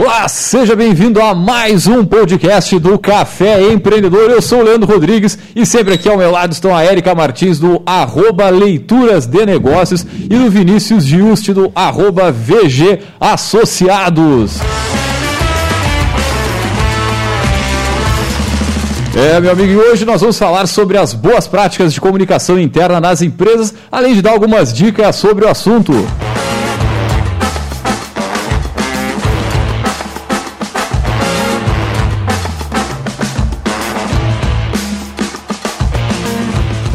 Olá, seja bem-vindo a mais um podcast do Café Empreendedor. Eu sou o Leandro Rodrigues e sempre aqui ao meu lado estão a Érica Martins do arroba Leituras de Negócios e o Vinícius Giusti do arroba VG Associados. É, meu amigo, e hoje nós vamos falar sobre as boas práticas de comunicação interna nas empresas, além de dar algumas dicas sobre o assunto.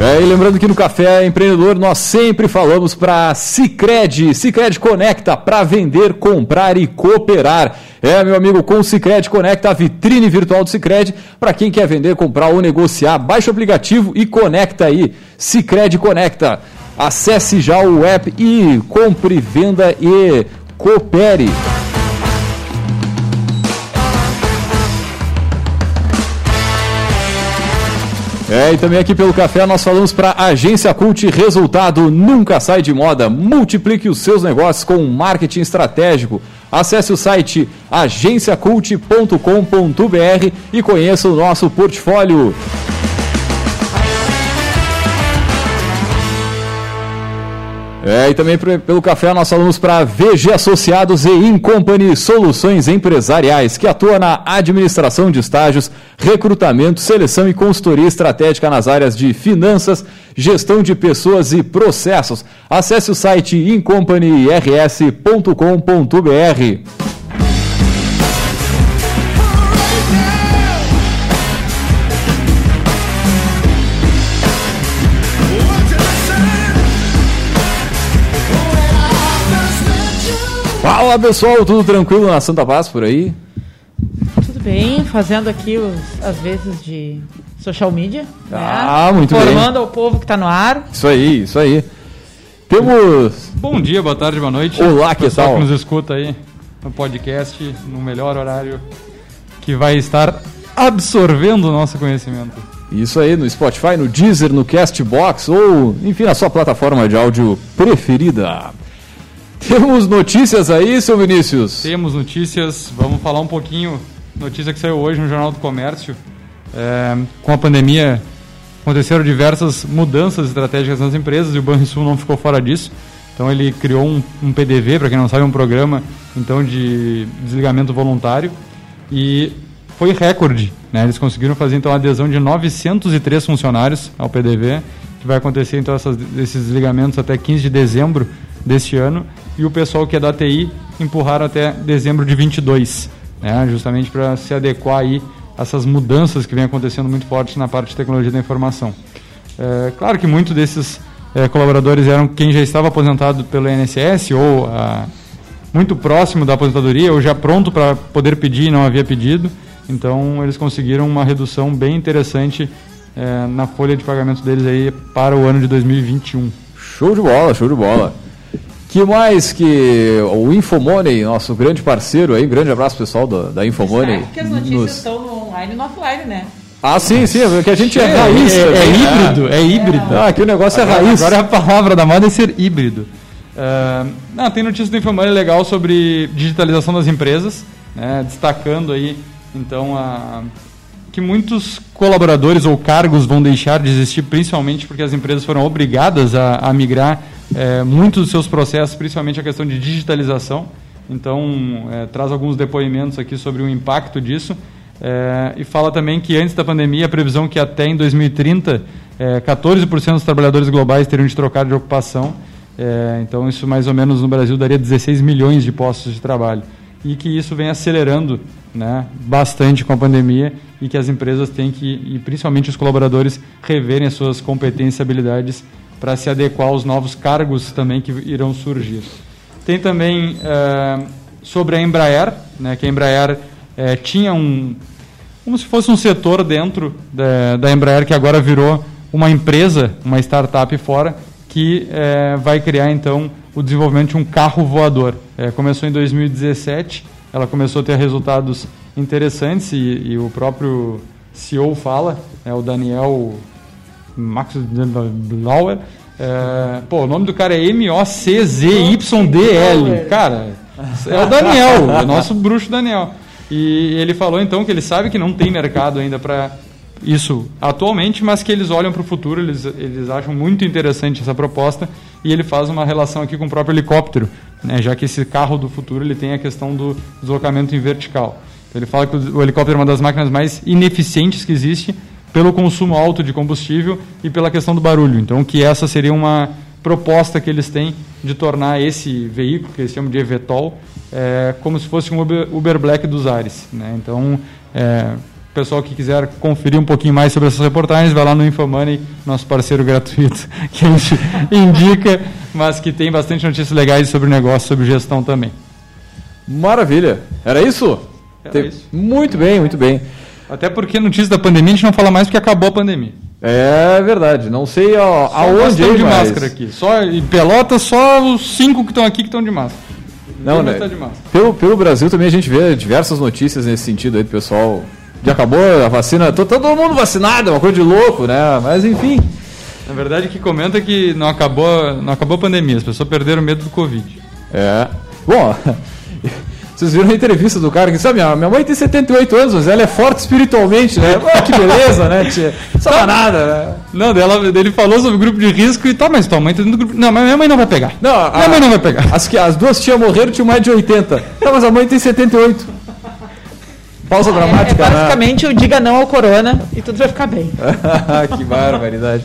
É, e lembrando que no Café Empreendedor nós sempre falamos para Cicred, Cicred Conecta, para vender, comprar e cooperar. É, meu amigo, com o Cicred Conecta, a vitrine virtual do Cicred, para quem quer vender, comprar ou negociar, baixe o aplicativo e conecta aí. Cicred Conecta. Acesse já o app e compre, venda e coopere. É, e também aqui pelo café nós falamos para Agência Cult, resultado nunca sai de moda. Multiplique os seus negócios com marketing estratégico. Acesse o site agenciacult.com.br e conheça o nosso portfólio. É, e também pelo café nós falamos para VG Associados e Incompany Soluções Empresariais, que atua na administração de estágios, recrutamento, seleção e consultoria estratégica nas áreas de finanças, gestão de pessoas e processos. Acesse o site incompanyrs.com.br. Fala pessoal, tudo tranquilo na Santa Paz por aí? Tudo bem, fazendo aqui os, às vezes de social media. Né? Ah, né? muito Formando bem. Formando o povo que está no ar. Isso aí, isso aí. Temos. Bom dia, boa tarde, boa noite. Olá, que tal? que nos escuta aí no podcast, no melhor horário que vai estar absorvendo o nosso conhecimento. Isso aí, no Spotify, no Deezer, no Castbox ou, enfim, na sua plataforma de áudio preferida. Temos notícias aí, seu Vinícius? Temos notícias. Vamos falar um pouquinho. Notícia que saiu hoje no Jornal do Comércio. É, com a pandemia, aconteceram diversas mudanças estratégicas nas empresas e o Banrisul não ficou fora disso. Então ele criou um, um PDV, para quem não sabe, um programa então de desligamento voluntário e foi recorde. Né? Eles conseguiram fazer então a adesão de 903 funcionários ao PDV, que vai acontecer então essas, esses desligamentos até 15 de dezembro deste ano e o pessoal que é da TI empurraram até dezembro de 22, né, justamente para se adequar aí a essas mudanças que vem acontecendo muito fortes na parte de tecnologia da informação. É, claro que muitos desses é, colaboradores eram quem já estava aposentado pelo INSS ou a, muito próximo da aposentadoria ou já pronto para poder pedir e não havia pedido. Então eles conseguiram uma redução bem interessante é, na folha de pagamento deles aí para o ano de 2021. Show de bola, show de bola. Que mais que o Infomoney, nosso grande parceiro aí, um grande abraço pessoal da, da Infomoney. Porque as notícias nos... estão no online e no offline, né? Ah, sim, sim, porque a gente é, é raiz. É, é, é híbrido, é híbrido. Ah, aqui o negócio agora, é raiz. Agora a palavra da moda é ser híbrido. Uh, não, tem notícia do Infomoney legal sobre digitalização das empresas, né, destacando aí, então, a, que muitos colaboradores ou cargos vão deixar de existir, principalmente porque as empresas foram obrigadas a, a migrar é, muitos dos seus processos, principalmente a questão de digitalização. Então, é, traz alguns depoimentos aqui sobre o impacto disso. É, e fala também que antes da pandemia, a previsão que até em 2030, é, 14% dos trabalhadores globais teriam de trocar de ocupação. É, então, isso mais ou menos no Brasil daria 16 milhões de postos de trabalho. E que isso vem acelerando né, bastante com a pandemia e que as empresas têm que, e principalmente os colaboradores, reverem as suas competências e habilidades para se adequar aos novos cargos também que irão surgir. Tem também é, sobre a Embraer, né, que a Embraer é, tinha um, como se fosse um setor dentro da, da, Embraer que agora virou uma empresa, uma startup fora, que é, vai criar então o desenvolvimento de um carro voador. começou em 2017, ela começou a ter resultados interessantes e, e o próprio CEO fala, é o Daniel Max Blauer. É, pô, o nome do cara é M-O-C-Z-Y-D-L. Cara, É o Daniel, o nosso bruxo Daniel. E ele falou então que ele sabe que não tem mercado ainda para isso atualmente, mas que eles olham para o futuro, eles, eles acham muito interessante essa proposta e ele faz uma relação aqui com o próprio helicóptero, né, já que esse carro do futuro ele tem a questão do deslocamento em vertical. Então, ele fala que o, o helicóptero é uma das máquinas mais ineficientes que existe pelo consumo alto de combustível e pela questão do barulho. Então, que essa seria uma proposta que eles têm de tornar esse veículo, que eles chamam de eVTOL, é, como se fosse um Uber, Uber Black dos ares. Né? Então, é, pessoal que quiser conferir um pouquinho mais sobre essas reportagens, vai lá no Infomoney, nosso parceiro gratuito, que a gente indica, mas que tem bastante notícias legais sobre negócio, sobre gestão também. Maravilha. Era isso? Era Tem- isso. Muito bem, muito bem. Até porque notícias da pandemia a gente não fala mais porque acabou a pandemia. É verdade. Não sei ó, Só aonde aí, de mas- máscara aqui. Só em Pelotas, só os cinco que estão aqui que estão de máscara. Não, né? tá de máscara. Pelo, pelo Brasil também a gente vê diversas notícias nesse sentido aí do pessoal. Já acabou a vacina, tô todo mundo vacinado, é uma coisa de louco, né? Mas enfim. Na verdade, o que comenta é que não acabou, não acabou a pandemia, as pessoas perderam medo do Covid. É. Bom, vocês viram a entrevista do cara que sabe, minha, minha mãe tem 78 anos, mas ela é forte espiritualmente, né? Ah, que beleza, né? Tia? Sabe nada, né? Não, dela, ele falou sobre o grupo de risco e tá, mas tua mãe tá dentro do grupo. Não, mas minha mãe não vai pegar. Não, a- minha mãe não vai pegar. As, que, as duas tias morreram, tinham mais de 80. Tá, mas a mãe tem 78. Pausa É, é dramática, né? basicamente o diga não ao corona e tudo vai ficar bem. que barbaridade.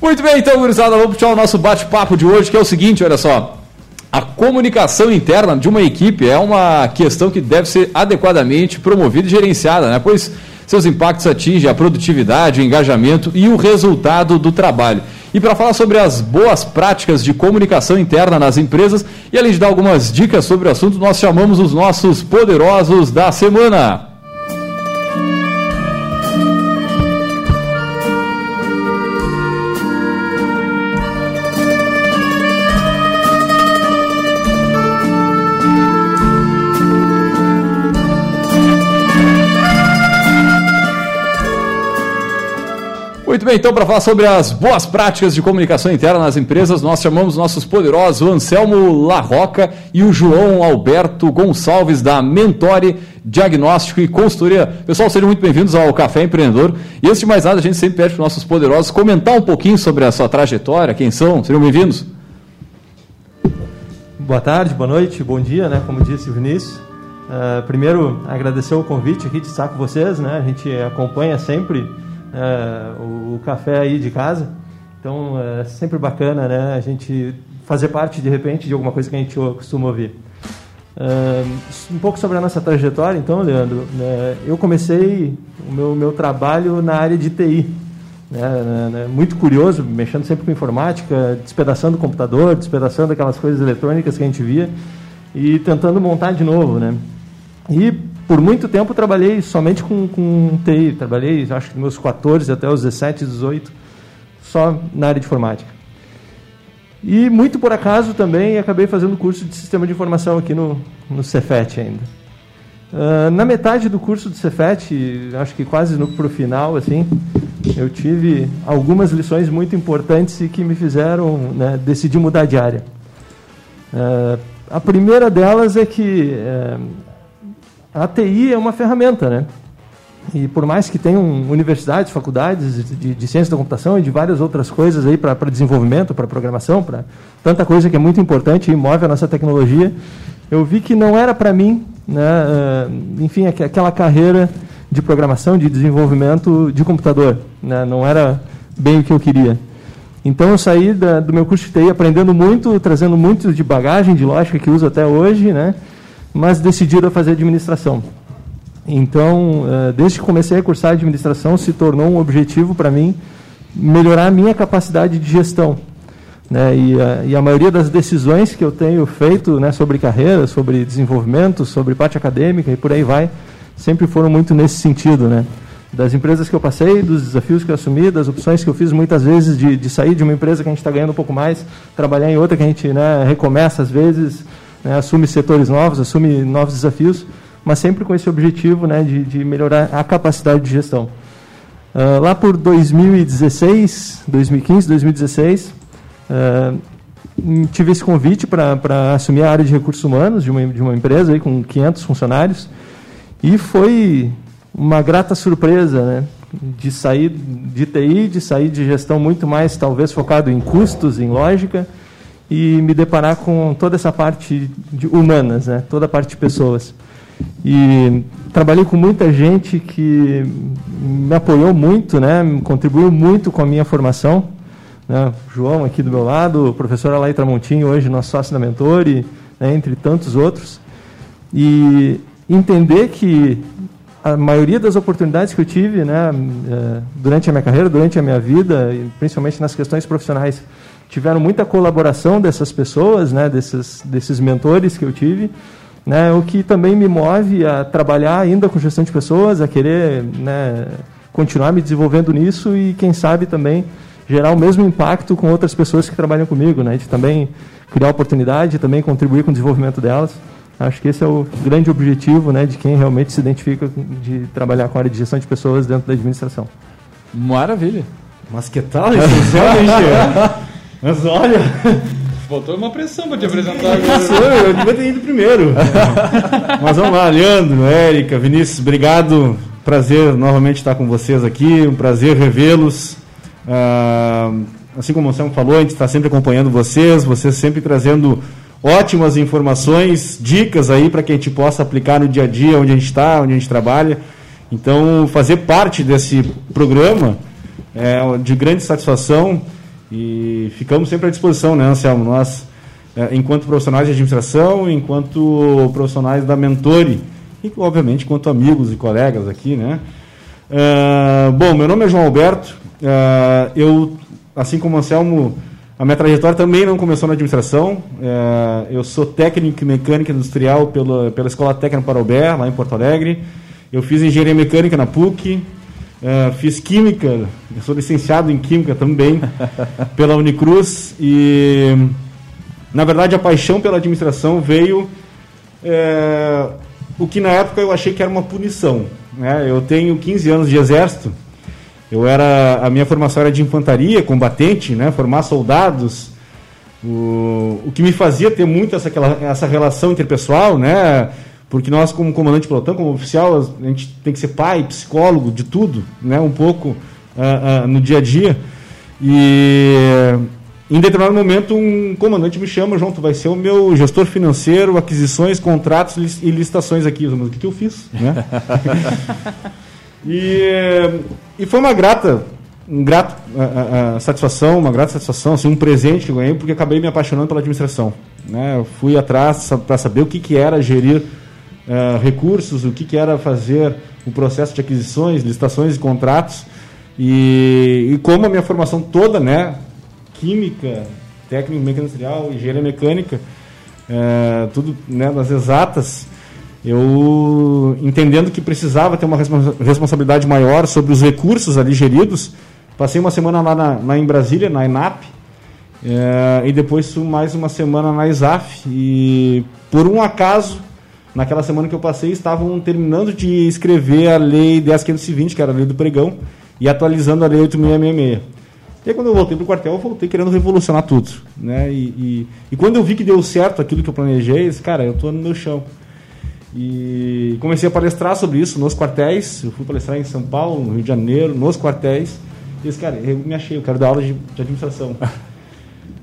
Muito bem, então, gurizada, vamos puxar o nosso bate-papo de hoje, que é o seguinte, olha só. A comunicação interna de uma equipe é uma questão que deve ser adequadamente promovida e gerenciada, né? Pois seus impactos atingem a produtividade, o engajamento e o resultado do trabalho. E para falar sobre as boas práticas de comunicação interna nas empresas e além de dar algumas dicas sobre o assunto, nós chamamos os nossos poderosos da semana. Muito bem, então, para falar sobre as boas práticas de comunicação interna nas empresas, nós chamamos nossos poderosos o Anselmo Larroca e o João Alberto Gonçalves, da Mentore Diagnóstico e Consultoria. Pessoal, sejam muito bem-vindos ao Café Empreendedor. E antes de mais nada, a gente sempre pede para os nossos poderosos comentar um pouquinho sobre a sua trajetória, quem são, sejam bem-vindos. Boa tarde, boa noite, bom dia, né? Como disse o Vinícius. Ah, primeiro, agradecer o convite aqui de estar com vocês, né? A gente acompanha sempre ah, o, o café aí de casa, então é sempre bacana, né? A gente fazer parte de repente de alguma coisa que a gente costuma ouvir. Ah, um pouco sobre a nossa trajetória, então, Leandro. né? Eu comecei o meu, meu trabalho na área de TI. Né, né, né, muito curioso, mexendo sempre com informática, despedaçando o computador, despedaçando aquelas coisas eletrônicas que a gente via e tentando montar de novo, né? E por muito tempo trabalhei somente com, com TI, trabalhei acho que meus 14 até os 17, 18, só na área de informática. E muito por acaso também acabei fazendo curso de sistema de informação aqui no, no Cefet ainda. Ah, na metade do curso do Cefet, acho que quase no pro final, assim, eu tive algumas lições muito importantes e que me fizeram né, decidir mudar de área. Ah, a primeira delas é que eh, a TI é uma ferramenta, né? E por mais que tenham universidades, faculdades de, de ciência da computação e de várias outras coisas aí para desenvolvimento, para programação, para tanta coisa que é muito importante e move a nossa tecnologia, eu vi que não era para mim, né, eh, enfim, aqu- aquela carreira de programação, de desenvolvimento de computador. Né, não era bem o que eu queria. Então eu saí da- do meu curso de TI aprendendo muito, trazendo muito de bagagem, de lógica que uso até hoje, né, mas decidido a fazer administração. Então, eh, desde que comecei a cursar administração, se tornou um objetivo para mim melhorar a minha capacidade de gestão. Né? E, a, e a maioria das decisões que eu tenho feito né, sobre carreira, sobre desenvolvimento, sobre parte acadêmica e por aí vai, sempre foram muito nesse sentido. Né? Das empresas que eu passei, dos desafios que eu assumi, das opções que eu fiz muitas vezes de, de sair de uma empresa que a gente está ganhando um pouco mais, trabalhar em outra que a gente né, recomeça às vezes, né, assume setores novos, assume novos desafios, mas sempre com esse objetivo né, de, de melhorar a capacidade de gestão. Ah, lá por 2016, 2015, 2016, ah, hum, tive esse convite para assumir a área de recursos humanos de uma, de uma empresa aí com 500 funcionários e foi uma grata surpresa, né? De sair de TI, de sair de gestão muito mais, talvez, focado em custos, em lógica, e me deparar com toda essa parte de humanas, né? toda a parte de pessoas. E trabalhei com muita gente que me apoiou muito, né? contribuiu muito com a minha formação. Né? João aqui do meu lado, o professor Alain Tramontinho, hoje nosso sócio da Mentore, né? entre tantos outros. E entender que a maioria das oportunidades que eu tive né, eh, durante a minha carreira, durante a minha vida, principalmente nas questões profissionais, tiveram muita colaboração dessas pessoas, né, desses, desses mentores que eu tive, né, o que também me move a trabalhar ainda com gestão de pessoas, a querer né, continuar me desenvolvendo nisso e, quem sabe, também gerar o mesmo impacto com outras pessoas que trabalham comigo, né, de também criar oportunidade, também contribuir com o desenvolvimento delas. Acho que esse é o grande objetivo né, de quem realmente se identifica de trabalhar com a área de gestão de pessoas dentro da administração. Maravilha. Mas que tal isso? Mas olha. Botou uma pressão para te apresentar agora. eu devia ter ido primeiro. Mas vamos lá, Leandro, Érica, Vinícius, obrigado. Prazer novamente estar com vocês aqui. Um prazer revê-los. Ah, assim como o Sam falou, a gente está sempre acompanhando vocês, vocês sempre trazendo ótimas informações, dicas aí para que a gente possa aplicar no dia a dia, onde a gente está, onde a gente trabalha. Então, fazer parte desse programa é de grande satisfação e ficamos sempre à disposição, né, Anselmo? Nós, é, enquanto profissionais de administração, enquanto profissionais da Mentore, e obviamente enquanto amigos e colegas aqui, né? Uh, bom, meu nome é João Alberto. Uh, eu, assim como Anselmo, a minha trajetória também não começou na administração. Uh, eu sou técnico em mecânica industrial pela, pela Escola Técnica Parobé, lá em Porto Alegre. Eu fiz engenharia mecânica na PUC, Uh, fiz química, sou licenciado em química também pela Unicruz e na verdade a paixão pela administração veio é, o que na época eu achei que era uma punição. Né? Eu tenho 15 anos de exército, eu era a minha formação era de infantaria, combatente, né? formar soldados. O, o que me fazia ter muito essa, aquela, essa relação interpessoal, né? Porque nós, como comandante de pelotão, como oficial, a gente tem que ser pai, psicólogo, de tudo, né? um pouco uh, uh, no dia a dia. E em determinado momento, um comandante me chama, João, tu vai ser o meu gestor financeiro, aquisições, contratos e licitações aqui. Mas o que, que eu fiz? Né? e, e foi uma grata, um grato uh, satisfação, uma grata satisfação, assim, um presente que eu ganhei, porque acabei me apaixonando pela administração. Né? Eu fui atrás para saber o que, que era gerir uh, recursos, o que, que era fazer o processo de aquisições, licitações e contratos. E, e como a minha formação toda, né, química, técnico industrial, engenharia mecânica, uh, tudo né, nas exatas, eu entendendo que precisava ter uma responsabilidade maior sobre os recursos ali geridos, passei uma semana lá na, na em Brasília, na ENAP, é, e depois mais uma semana na ISAF. E por um acaso naquela semana que eu passei, estavam terminando de escrever a Lei 10.520, que era a Lei do Pregão, e atualizando a Lei 8.666. E aí, quando eu voltei para o quartel, eu voltei querendo revolucionar tudo. Né? E, e, e, quando eu vi que deu certo aquilo que eu planejei, eu disse, cara, eu estou no meu chão. E comecei a palestrar sobre isso nos quartéis. Eu fui palestrar em São Paulo, no Rio de Janeiro, nos quartéis. E disse, cara, eu me achei, eu quero dar aula de, de administração.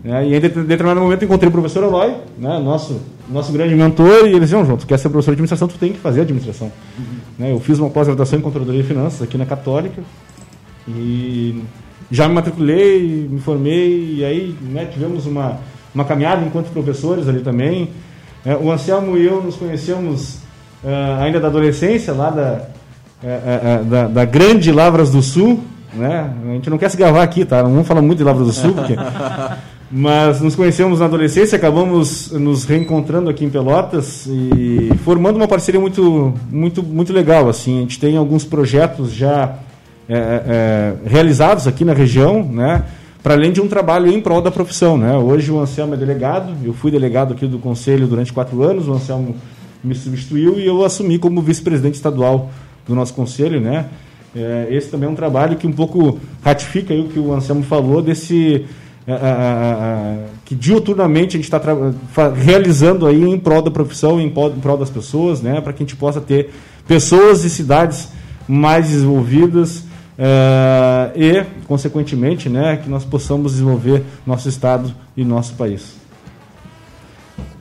né? E em determinado momento encontrei o professor Eloy, né? nosso nosso grande mentor, e ele disse, não, João, tu quer ser professor de administração, tu tem que fazer administração. Uhum. Né, eu fiz uma pós-graduação em Controladoria de Finanças aqui na Católica, e já me matriculei, me formei, e aí né, tivemos uma, uma caminhada enquanto professores ali também. É, o Anselmo e eu nos conhecemos uh, ainda da adolescência, lá da, uh, uh, da, da, grande Lavras do Sul, né? A gente não quer se gravar aqui, tá? Não vamos falar muito de Lavras do Sul, porque Mas nos conhecemos na adolescência, acabamos nos reencontrando aqui em Pelotas e formando uma parceria muito, muito, muito legal. Assim, a gente tem alguns projetos já é, é, realizados aqui na região, né? Para além de um trabalho em prol da profissão, né? Hoje o Anselmo é delegado, eu fui delegado aqui do conselho durante quatro anos, o Anselmo me substituiu e eu assumi como vice-presidente estadual do nosso conselho, né? É, esse também é um trabalho que um pouco ratifica o que o Anselmo falou desse é, é, é, que diuturnamente a gente está realizando aí em prol da profissão, em prol, em prol das pessoas, né, para que a gente possa ter pessoas e cidades mais desenvolvidas é, e, consequentemente, né, que nós possamos desenvolver nosso estado e nosso país.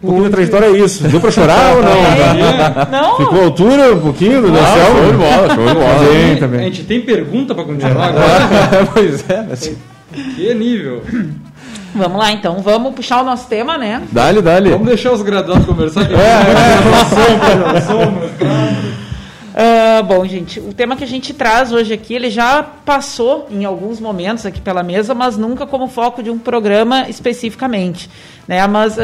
Um pouquinho da trajetória é isso. Deu para chorar ou não? É. Não. Ficou à altura um pouquinho do não, Show de bola, show de bola. Também. A gente tem pergunta para continuar agora? pois é, assim. Que nível? Vamos lá então, vamos puxar o nosso tema, né? Dale, dale. Vamos deixar os graduados conversar aqui. É, é, é, sombra, Uh, bom, gente, o tema que a gente traz hoje aqui, ele já passou em alguns momentos aqui pela mesa, mas nunca como foco de um programa especificamente. Né? Mas uh,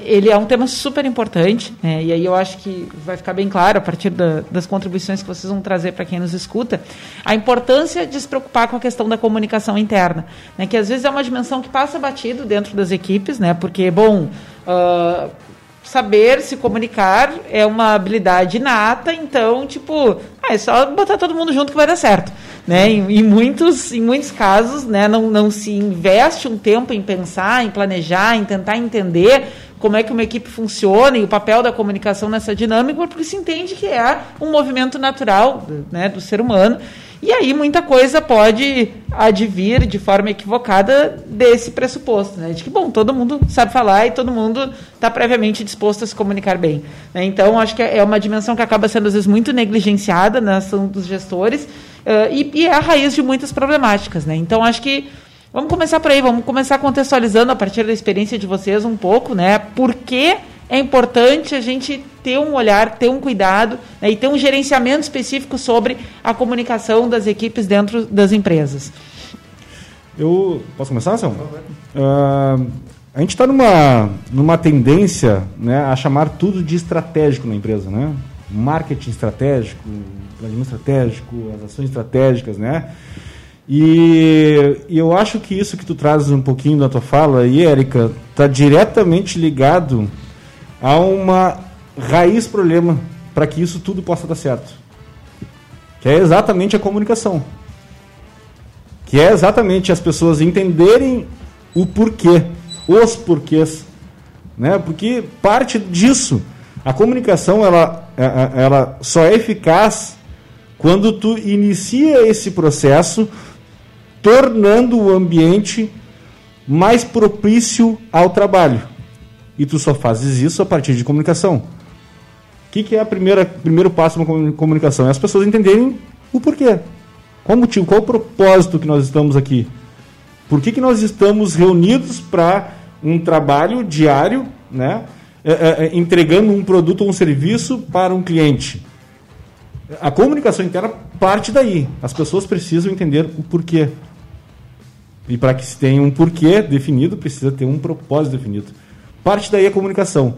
ele é um tema super importante, né? e aí eu acho que vai ficar bem claro a partir da, das contribuições que vocês vão trazer para quem nos escuta, a importância de se preocupar com a questão da comunicação interna, né? que às vezes é uma dimensão que passa batido dentro das equipes, né? porque, bom. Uh, saber se comunicar é uma habilidade inata, então, tipo, ah, é só botar todo mundo junto que vai dar certo. Né? Em, em, muitos, em muitos casos, né, não, não se investe um tempo em pensar, em planejar, em tentar entender como é que uma equipe funciona e o papel da comunicação nessa dinâmica, porque se entende que é um movimento natural né, do ser humano e aí muita coisa pode advir de forma equivocada desse pressuposto, né? De que, bom, todo mundo sabe falar e todo mundo está previamente disposto a se comunicar bem. Né? Então, acho que é uma dimensão que acaba sendo, às vezes, muito negligenciada na ação dos gestores uh, e, e, é a raiz de muitas problemáticas, né? Então, acho que vamos começar por aí, vamos começar contextualizando a partir da experiência de vocês um pouco, né? Por que é importante a gente ter um olhar, ter um cuidado né, e ter um gerenciamento específico sobre a comunicação das equipes dentro das empresas. Eu posso começar, São? Uh, a gente está numa, numa tendência né, a chamar tudo de estratégico na empresa, né? Marketing estratégico, planejamento estratégico, as ações estratégicas, né? E, e, eu acho que isso que tu trazes um pouquinho da tua fala aí, Érica, está diretamente ligado há uma raiz problema para que isso tudo possa dar certo. Que é exatamente a comunicação. Que é exatamente as pessoas entenderem o porquê, os porquês. Né? Porque parte disso, a comunicação ela, é, é, ela só é eficaz quando tu inicia esse processo tornando o ambiente mais propício ao trabalho. E tu só fazes isso a partir de comunicação. O que, que é o primeiro passo na comunicação? É as pessoas entenderem o porquê. Qual o motivo, qual o propósito que nós estamos aqui? Por que, que nós estamos reunidos para um trabalho diário, né? É, é, é, entregando um produto ou um serviço para um cliente? A comunicação interna parte daí. As pessoas precisam entender o porquê. E para que se tenha um porquê definido, precisa ter um propósito definido. Parte daí é comunicação.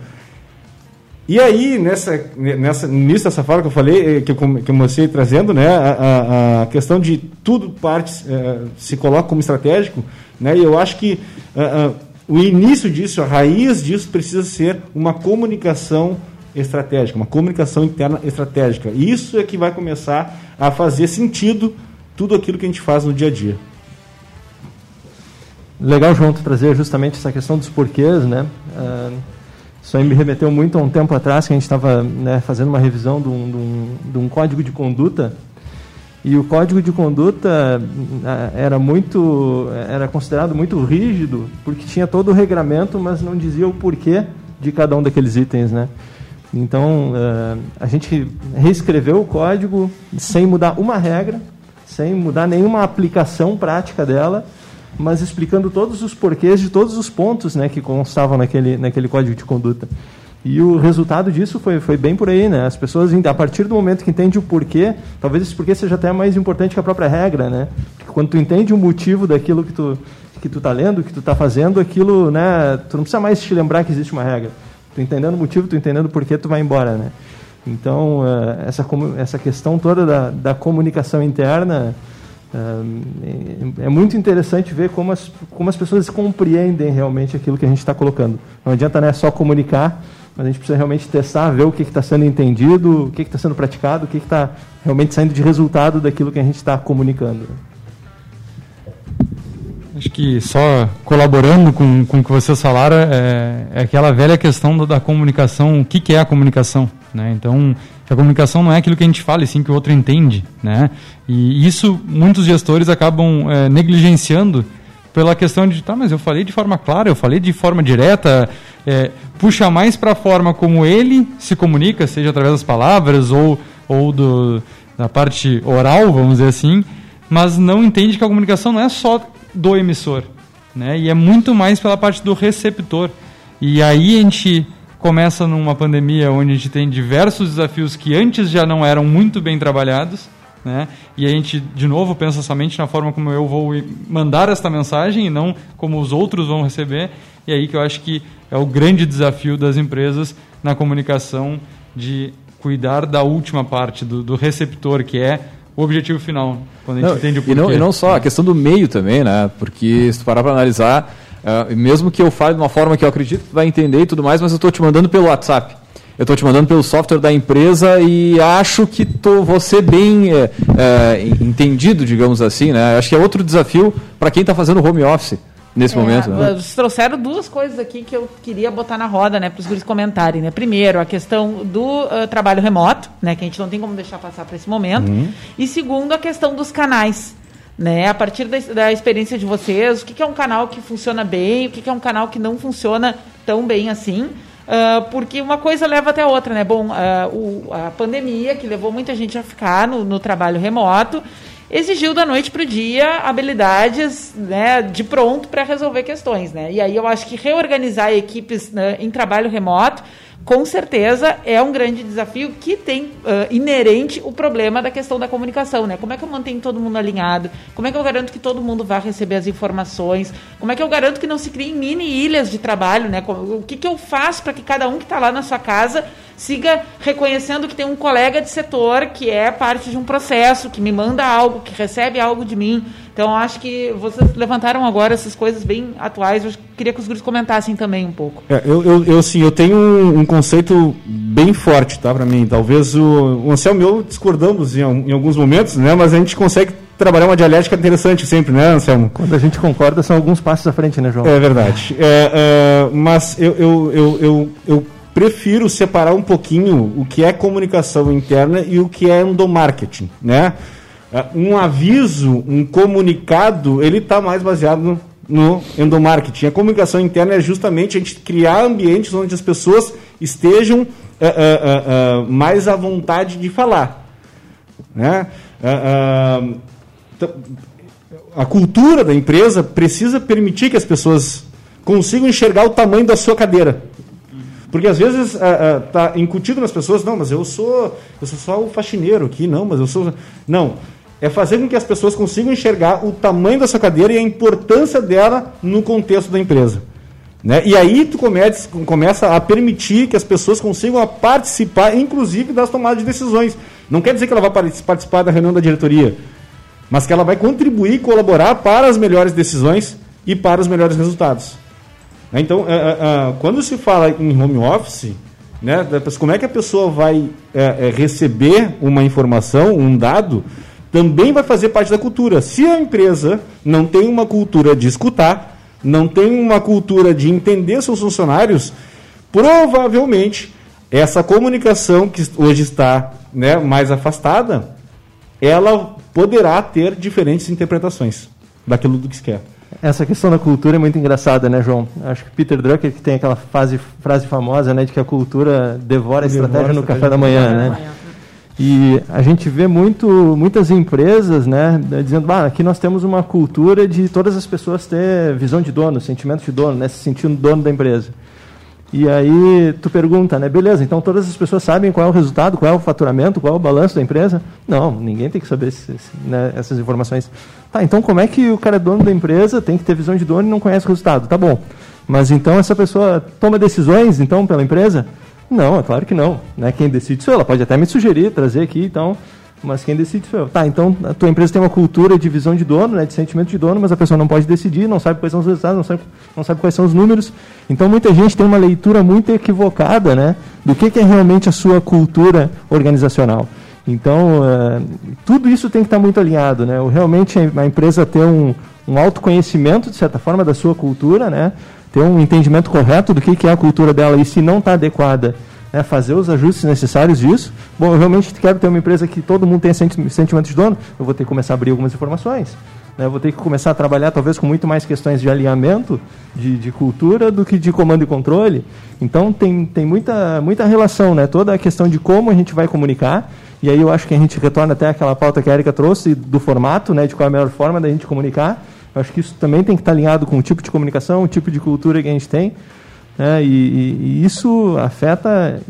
E aí, nessa, nessa, nisso dessa fala que eu falei, eh, que eu, que eu comecei trazendo, né, a, a questão de tudo parte é, se coloca como estratégico, né, e eu acho que uh, uh, o início disso, a raiz disso precisa ser uma comunicação estratégica, uma comunicação interna estratégica. Isso é que vai começar a fazer sentido tudo aquilo que a gente faz no dia a dia. Legal, João, trazer justamente essa questão dos porquês, né? Uh, isso aí me remeteu muito a um tempo atrás que a gente estava né, fazendo uma revisão de um, de, um, de um, código de conduta e o código de conduta uh, era muito, era considerado muito rígido porque tinha todo o regramento, mas não dizia o porquê de cada um daqueles itens, né? Então uh, a gente reescreveu o código sem mudar uma regra, sem mudar nenhuma aplicação prática dela mas explicando todos os porquês de todos os pontos né, que constavam naquele, naquele código de conduta. E o resultado disso foi, foi bem por aí, né? As pessoas, a partir do momento que entende o porquê, talvez esse porquê seja até mais importante que a própria regra, né? Porque quando tu entende o motivo daquilo que tu que tu tá lendo, que tu tá fazendo, aquilo, né? Tu não precisa mais te lembrar que existe uma regra. Tu entendendo o motivo, tu entendendo o porquê, tu vai embora, né? Então, eh, essa, essa questão toda da, da comunicação interna, é, é muito interessante ver como as, como as pessoas compreendem realmente aquilo que a gente está colocando. Não adianta né, só comunicar, mas a gente precisa realmente testar, ver o que está sendo entendido, o que está sendo praticado, o que está realmente saindo de resultado daquilo que a gente está comunicando. Acho que só colaborando com, com o que vocês falaram, é, é aquela velha questão da, comunicação, o que, que é a comunicação. Né? Então, a comunicação não é aquilo que a gente fala, e sim que o outro entende. Né? E isso muitos gestores acabam é, negligenciando pela questão de, tá, mas eu falei de forma clara, eu falei de forma direta, é, puxa mais para a forma como ele se comunica, seja através das palavras ou, ou do, da parte oral, vamos dizer assim, mas não entende que a comunicação não é só do emissor, né? E é muito mais pela parte do receptor. E aí a gente começa numa pandemia onde a gente tem diversos desafios que antes já não eram muito bem trabalhados, né? E a gente de novo pensa somente na forma como eu vou mandar esta mensagem e não como os outros vão receber. E aí que eu acho que é o grande desafio das empresas na comunicação de cuidar da última parte do, do receptor, que é o objetivo final, quando a gente não, entende o porquê. E não, e não só, a questão do meio também, né? Porque se tu parar para analisar, uh, mesmo que eu fale de uma forma que eu acredito que tu vai entender e tudo mais, mas eu estou te mandando pelo WhatsApp. Eu estou te mandando pelo software da empresa e acho que tô, vou ser bem é, é, entendido, digamos assim, né? Acho que é outro desafio para quem está fazendo home office nesse é, momento. Né? Vocês trouxeram duas coisas aqui que eu queria botar na roda, né, para os guris comentarem. Né? Primeiro, a questão do uh, trabalho remoto, né, que a gente não tem como deixar passar para esse momento. Uhum. E segundo, a questão dos canais. Né? A partir da, da experiência de vocês, o que, que, é um canal que funciona bem, o que, que é um canal que não funciona tão bem assim. Uh, porque uma coisa leva até a outra, né? Bom, uh, o, a pandemia, que levou muita gente a ficar no, no trabalho remoto, exigiu da noite para o dia habilidades né, de pronto para resolver questões. Né? E aí eu acho que reorganizar equipes né, em trabalho remoto com certeza é um grande desafio que tem uh, inerente o problema da questão da comunicação, né? Como é que eu mantenho todo mundo alinhado? Como é que eu garanto que todo mundo vai receber as informações? Como é que eu garanto que não se criem mini ilhas de trabalho, né? O que, que eu faço para que cada um que está lá na sua casa siga reconhecendo que tem um colega de setor que é parte de um processo, que me manda algo, que recebe algo de mim. Então, acho que vocês levantaram agora essas coisas bem atuais. Eu queria que os grupos comentassem também um pouco. É, eu, eu, eu, sim, eu tenho um, um conceito bem forte, tá, para mim. Talvez o, o Anselmo e eu discordamos em, em alguns momentos, né, mas a gente consegue trabalhar uma dialética interessante sempre, né, Anselmo? Quando a gente concorda, são alguns passos à frente, né, João? É verdade. É, é, mas eu, eu, eu, eu, eu prefiro separar um pouquinho o que é comunicação interna e o que é endomarketing, né? É, um aviso, um comunicado, ele está mais baseado no, endomarketing. A comunicação interna é justamente a gente criar ambientes onde as pessoas estejam uh, uh, uh, mais à vontade de falar. Né? a cultura da empresa precisa permitir que as pessoas consigam enxergar o tamanho da sua cadeira. Porque às vezes está incutido nas pessoas, não, mas eu sou, eu sou só o faxineiro aqui, não, mas eu sou. Não é fazer com que as pessoas consigam enxergar o tamanho dessa cadeira e a importância dela no contexto da empresa. Né? E aí tu começa, começa a permitir que as pessoas consigam participar, inclusive, das tomadas de decisões. Não quer dizer que ela vai participar da reunião da diretoria, mas que ela vai contribuir e colaborar para as melhores decisões e para os melhores resultados. Né? Então, é, é, é, quando se fala em home office, né, como é que a pessoa vai receber uma informação, um dado, também vai fazer parte da cultura. Se a empresa não tem uma cultura de escutar, não tem uma cultura de entender seus funcionários, provavelmente essa comunicação que hoje está né, mais afastada, ela poderá ter diferentes interpretações daquilo do que se quer. Essa questão da cultura é muito engraçada, né, João? Acho que Peter Drucker que tem aquela frase, frase famosa, né, de que a cultura devora a estratégia no café da manhã, né? E a gente vê muito, muitas empresas né, dizendo, ah, aqui nós temos uma cultura de todas as pessoas ter visão de dono, sentimento de dono, né, se sentindo dono da empresa. E aí tu pergunta, né, beleza, então todas as pessoas sabem qual é o resultado, qual é o faturamento, qual é o balanço da empresa? Não, ninguém tem que saber esse, né, essas informações. Tá, então como é que o cara é dono da empresa, tem que ter visão de dono e não conhece o resultado? Tá bom. Mas então essa pessoa toma decisões, então, pela empresa? Não, é claro que não. Né? Quem decide eu. Ela pode até me sugerir, trazer aqui, então, mas quem decide sou eu. Tá, então a tua empresa tem uma cultura de visão de dono, né, de sentimento de dono, mas a pessoa não pode decidir, não sabe quais são os resultados, não sabe, não sabe quais são os números. Então muita gente tem uma leitura muito equivocada né, do que, que é realmente a sua cultura organizacional. Então, uh, tudo isso tem que estar muito alinhado. Né? Realmente a empresa ter um, um autoconhecimento, de certa forma, da sua cultura, né? ter um entendimento correto do que, que é a cultura dela e se não está adequada, né, fazer os ajustes necessários disso. Bom, eu realmente quero ter uma empresa que todo mundo tenha sentimento de dono, eu vou ter que começar a abrir algumas informações. Né, vou ter que começar a trabalhar talvez com muito mais questões de alinhamento, de, de cultura, do que de comando e controle. Então tem, tem muita, muita relação, né? toda a questão de como a gente vai comunicar. E aí eu acho que a gente retorna até aquela pauta que a Erika trouxe do formato, né, de qual é a melhor forma da gente comunicar. Eu acho que isso também tem que estar alinhado com o tipo de comunicação, o tipo de cultura que a gente tem. Né? E, e, e, isso afeta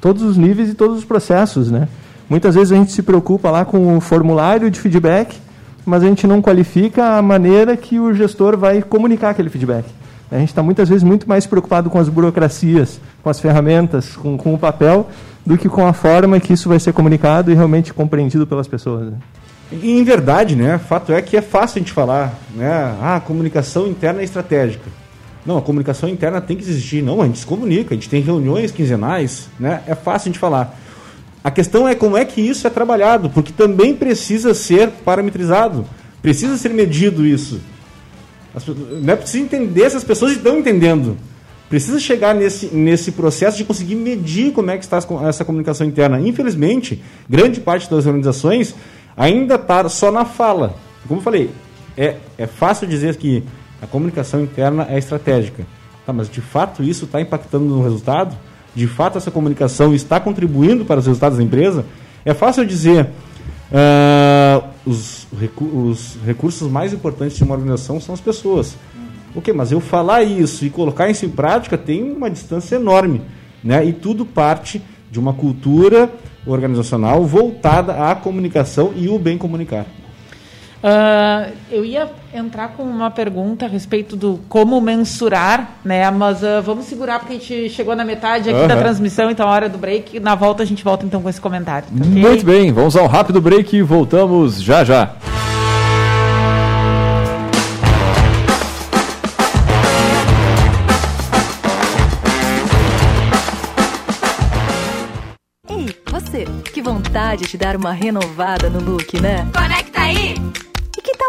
todos os níveis e todos os processos. Né? Muitas vezes a gente se preocupa lá com o formulário de feedback, mas a gente não qualifica a maneira que o gestor vai comunicar aquele feedback. A gente está muitas vezes muito mais preocupado com as burocracias, com as ferramentas, com, com o papel, do que com a forma que isso vai ser comunicado e realmente compreendido pelas pessoas. Né? E, em verdade, né, fato é que é fácil a gente falar, né, ah, comunicação interna é estratégica. Não, a comunicação interna tem que existir. Não, a gente se comunica, a gente tem reuniões quinzenais, né? É fácil gente falar. A questão é como é que isso é trabalhado, porque também precisa ser parametrizado, precisa ser medido isso. As, né, precisa entender se as pessoas estão entendendo. Precisa chegar nesse, nesse processo de conseguir medir como é que está essa comunicação interna. Infelizmente, grande parte das organizações ainda está só na fala. Como eu falei, é, é fácil dizer que a comunicação interna é estratégica. Tá, mas de fato isso está impactando no resultado? De fato essa comunicação está contribuindo para os resultados da empresa? É fácil dizer uh, os, recu os recursos mais importantes de uma organização são as pessoas. Ok, mas eu falar isso e colocar isso em prática tem uma distância enorme. Né? E tudo parte de uma cultura organizacional voltada à comunicação e o bem comunicar. Uh, eu ia entrar com uma pergunta a respeito do como mensurar, né? Mas uh, vamos segurar porque a gente chegou na metade aqui uhum. da transmissão, então a hora do break. Na volta a gente volta então com esse comentário. Tá okay? Muito bem, vamos a um rápido break e voltamos já já. vontade de dar uma renovada no look, né? Conecta aí!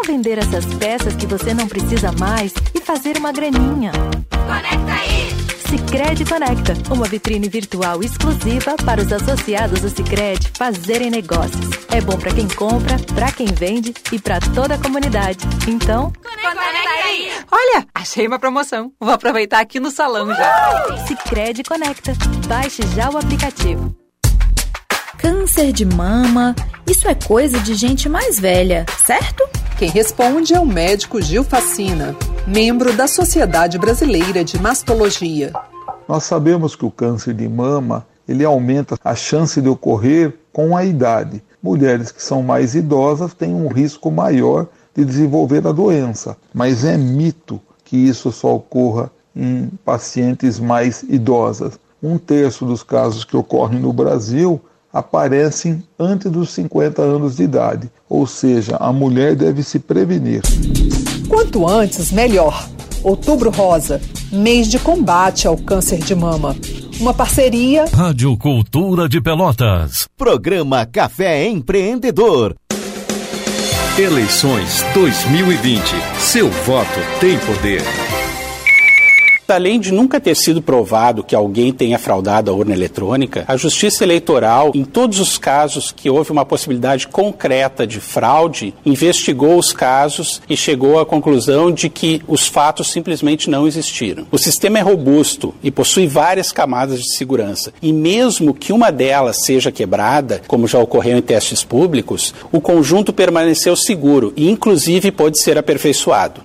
Vender essas peças que você não precisa mais e fazer uma graninha? Conecta aí! Sicredi Conecta, uma vitrine virtual exclusiva para os associados do Sicredi fazerem negócios. É bom para quem compra, para quem vende e para toda a comunidade. Então, conecta aí! Olha, achei uma promoção. Vou aproveitar aqui no salão já. Sicredi Conecta. Baixe já o aplicativo. Câncer de mama, isso é coisa de gente mais velha, certo? Quem responde é o médico Gil Facina, membro da Sociedade Brasileira de Mastologia. Nós sabemos que o câncer de mama ele aumenta a chance de ocorrer com a idade. Mulheres que são mais idosas têm um risco maior de desenvolver a doença, mas é mito que isso só ocorra em pacientes mais idosas. Um terço dos casos que ocorrem no Brasil aparecem antes dos 50 anos de idade, ou seja, a mulher deve se prevenir. Quanto antes, melhor. Outubro Rosa, mês de combate ao câncer de mama. Uma parceria. Rádio Cultura de Pelotas. Programa Café Empreendedor. Eleições 2020. Seu voto tem poder. Além de nunca ter sido provado que alguém tenha fraudado a urna eletrônica, a Justiça Eleitoral, em todos os casos que houve uma possibilidade concreta de fraude, investigou os casos e chegou à conclusão de que os fatos simplesmente não existiram. O sistema é robusto e possui várias camadas de segurança, e mesmo que uma delas seja quebrada, como já ocorreu em testes públicos, o conjunto permaneceu seguro e, inclusive, pode ser aperfeiçoado.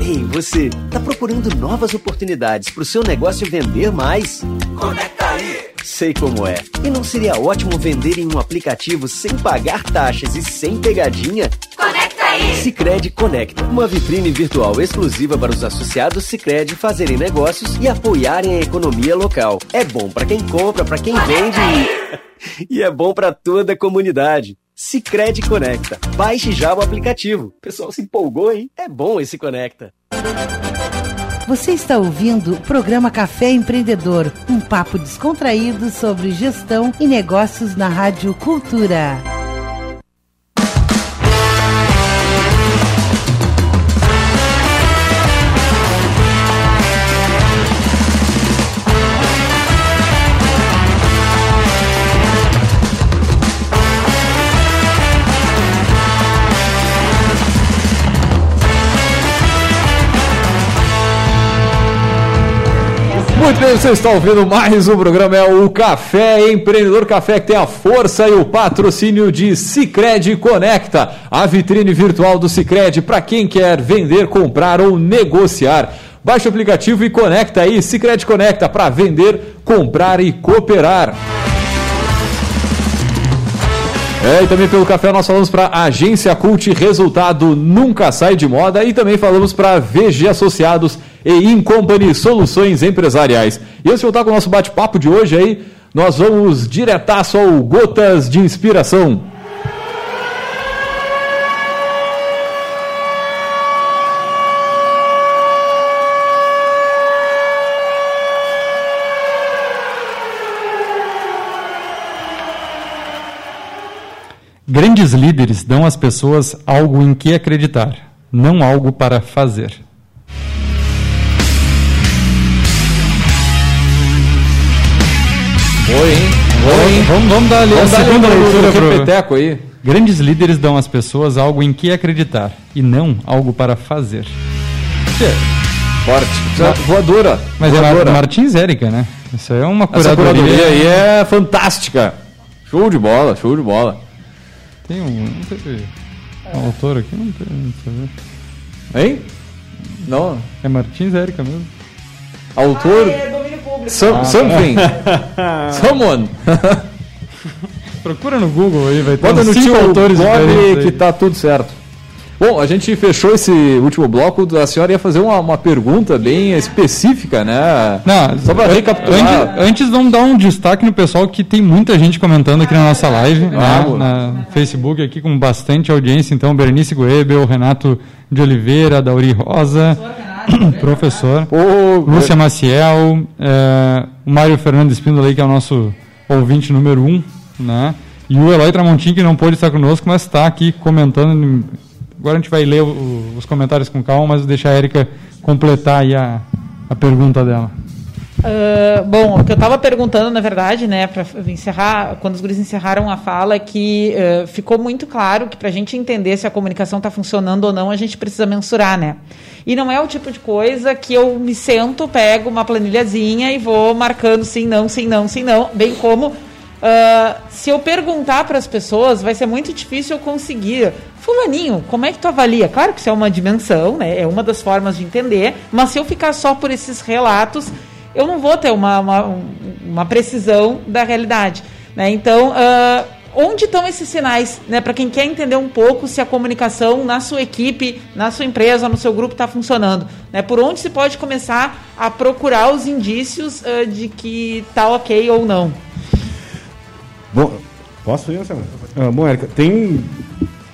Ei, você, tá procurando novas oportunidades para o seu negócio vender mais? Conecta aí! Sei como é. E não seria ótimo vender em um aplicativo sem pagar taxas e sem pegadinha? Conecta! Sicredi Conecta, uma vitrine virtual exclusiva para os associados Sicredi fazerem negócios e apoiarem a economia local. É bom para quem compra, para quem vende aí. e é bom para toda a comunidade. Sicredi Conecta. Baixe já o aplicativo. O pessoal se empolgou, hein? É bom esse Conecta. Você está ouvindo o programa Café Empreendedor, um papo descontraído sobre gestão e negócios na Rádio Cultura. Muito bem, você está ouvindo mais um programa, é o Café Empreendedor Café, que tem a força e o patrocínio de Cicred Conecta, a vitrine virtual do Cicred para quem quer vender, comprar ou negociar. Baixe o aplicativo e conecta aí, Cicred Conecta, para vender, comprar e cooperar. É, e também pelo café nós falamos para Agência Cult, resultado nunca sai de moda. E também falamos para VG Associados e Incompany Soluções Empresariais. E de voltar com o nosso bate-papo de hoje aí, nós vamos diretaço ao Gotas de Inspiração. Grandes líderes dão às pessoas algo em que acreditar, não algo para fazer. Oi, hein? Oi, hein? Vamos, vamos dar ali Vamos a dar segunda leitura pro- repeteco aí. Grandes líderes dão às pessoas algo em que acreditar e não algo para fazer. Forte. Voadora. Mas é Voadora. Mar Martins Érica, né? Isso aí é uma Essa curadoria. curadoria aí é fantástica. Show de bola, show de bola. Tem um. Não teve um autor aqui? Não tem. Eu ver. Hein? Não. É Martins Érica mesmo. Autor. é domínio público. Some- Ah. something. Someone. Procura no Google aí, vai ter Bota uns no cinco tio autores Bob que tá tudo certo. Bom, a gente fechou esse último bloco. A senhora ia fazer uma, uma pergunta bem específica, né? Não, Só para recapitular. Antes, antes vamos dar um destaque no pessoal que tem muita gente comentando aqui na nossa live, né, na Facebook aqui com bastante audiência. Então, Berenice Goebel, Renato de Oliveira, Dauri Rosa, professor, Lúcia Maciel, eh, o Mário Fernando Espíndola aí, que é o nosso ouvinte número um, né? E o Eloy Tramontim, que não pôde estar conosco, mas está aqui comentando. Agora a gente vai ler o- os comentários com calma, mas deixar a Erika completar aí a, a pergunta dela. Ah, bom, o que eu estava perguntando, na verdade, né, para encerrar, quando os guris encerraram a fala, é que eh, ficou muito claro que para a gente entender se a comunicação está funcionando ou não, a gente precisa mensurar, né? E não é o tipo de coisa que eu me sento, pego uma planilhazinha e vou marcando sim, não, sim, não, sim, não, bem como ah, se eu perguntar para as pessoas, vai ser muito difícil eu conseguir. Fulaninho, como é que tu avalia? Claro que isso é uma dimensão, né? É uma das formas de entender, mas se eu ficar só por esses relatos, eu não vou ter uma, uma, um- uma precisão da realidade. Né? Então, ah, onde estão esses sinais? Né? Para quem quer entender um pouco se a comunicação na sua equipe, na sua empresa, no seu grupo está funcionando. Né? Por onde se pode começar a procurar os indícios ah, de que está ok ou não? Bom, posso ir, Anselmo? Ah, bom, Érica, tem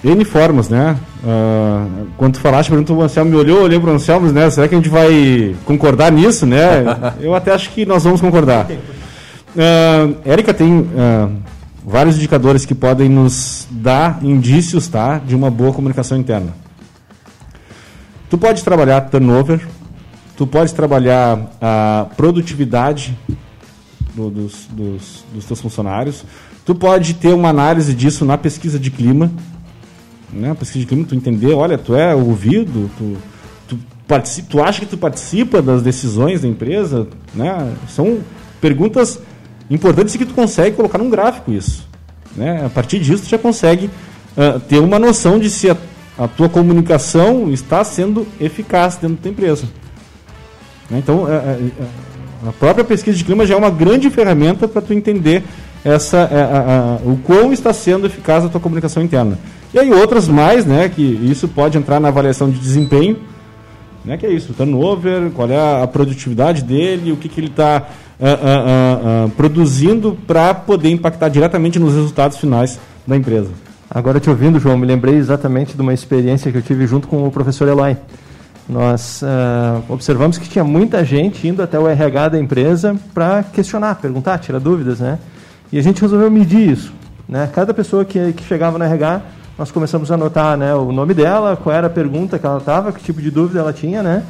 N formas, né? Ah, quando tu falaste, perguntou, o Anselmo me olhou, eu olhei para o Anselmo, né? Será que a gente vai concordar nisso, né? eu até acho que nós vamos concordar. Ah, Érica tem ah, vários indicadores que podem nos dar indícios, tá? De uma boa comunicação interna. Tu pode trabalhar turnover, tu pode trabalhar a produtividade do- dos, dos, dos teus funcionários. Tu pode ter uma análise disso na pesquisa de clima. Né? Pesquisa de clima, tu entender, olha, tu é ouvido, tu, tu, participa, tu acha que tu participa das decisões da empresa. Né? São perguntas importantes que tu consegue colocar num gráfico isso. Né? A partir disso, tu já consegue ah, ter uma noção de se a, a tua comunicação está sendo eficaz dentro da empresa. Né? Então, é, é, a própria pesquisa de clima já é uma grande ferramenta para tu entender essa, é, a- a- o quão está sendo eficaz a tua comunicação interna. E aí outras mais, né, que isso pode entrar na avaliação de desempenho, né, que é isso, o turnover, qual é a produtividade dele, o que, que ele está produzindo para poder impactar diretamente nos resultados finais da empresa. Agora te ouvindo, João, me lembrei exatamente de uma experiência que eu tive junto com o professor Eloy. Nós ah, observamos que tinha muita gente indo até o RH da empresa para questionar, perguntar, tirar dúvidas, né? E a gente resolveu medir isso. Né? Cada pessoa que, que chegava no RH, nós começamos a anotar né, o nome dela, qual era a pergunta que ela estava, que tipo de dúvida ela tinha, né?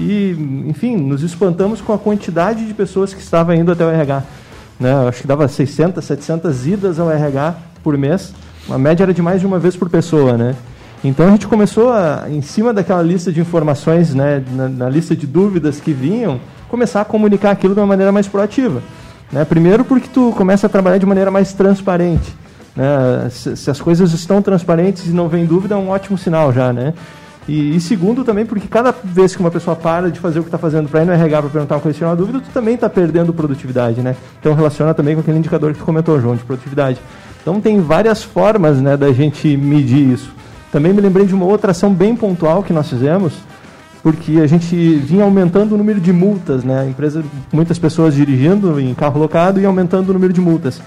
E, enfim, nos espantamos com a quantidade de pessoas que estavam indo até o RH. Né? Acho que dava 600, 700 idas ao RH por mês. A média era de mais de uma vez por pessoa, né? Então a gente começou a, em cima daquela lista de informações, né, na, na lista de dúvidas que vinham, começar a comunicar aquilo de uma maneira mais proativa. Né? Primeiro porque tu começa a trabalhar de maneira mais transparente. Né? Se, se, as coisas estão transparentes e não vem dúvida, é um ótimo sinal já, né? E, e, segundo também, porque cada vez que uma pessoa para de fazer o que está fazendo para ir no RH para perguntar uma coisa e tirar uma dúvida, tu também está perdendo produtividade, né? Então relaciona também com aquele indicador que tu comentou, João, de produtividade. Então tem várias formas né, da gente medir isso. Também me lembrei de uma outra ação bem pontual que nós fizemos, porque a gente vinha aumentando o número de multas, né? A empresa, muitas pessoas dirigindo em carro locado e aumentando o número de multas.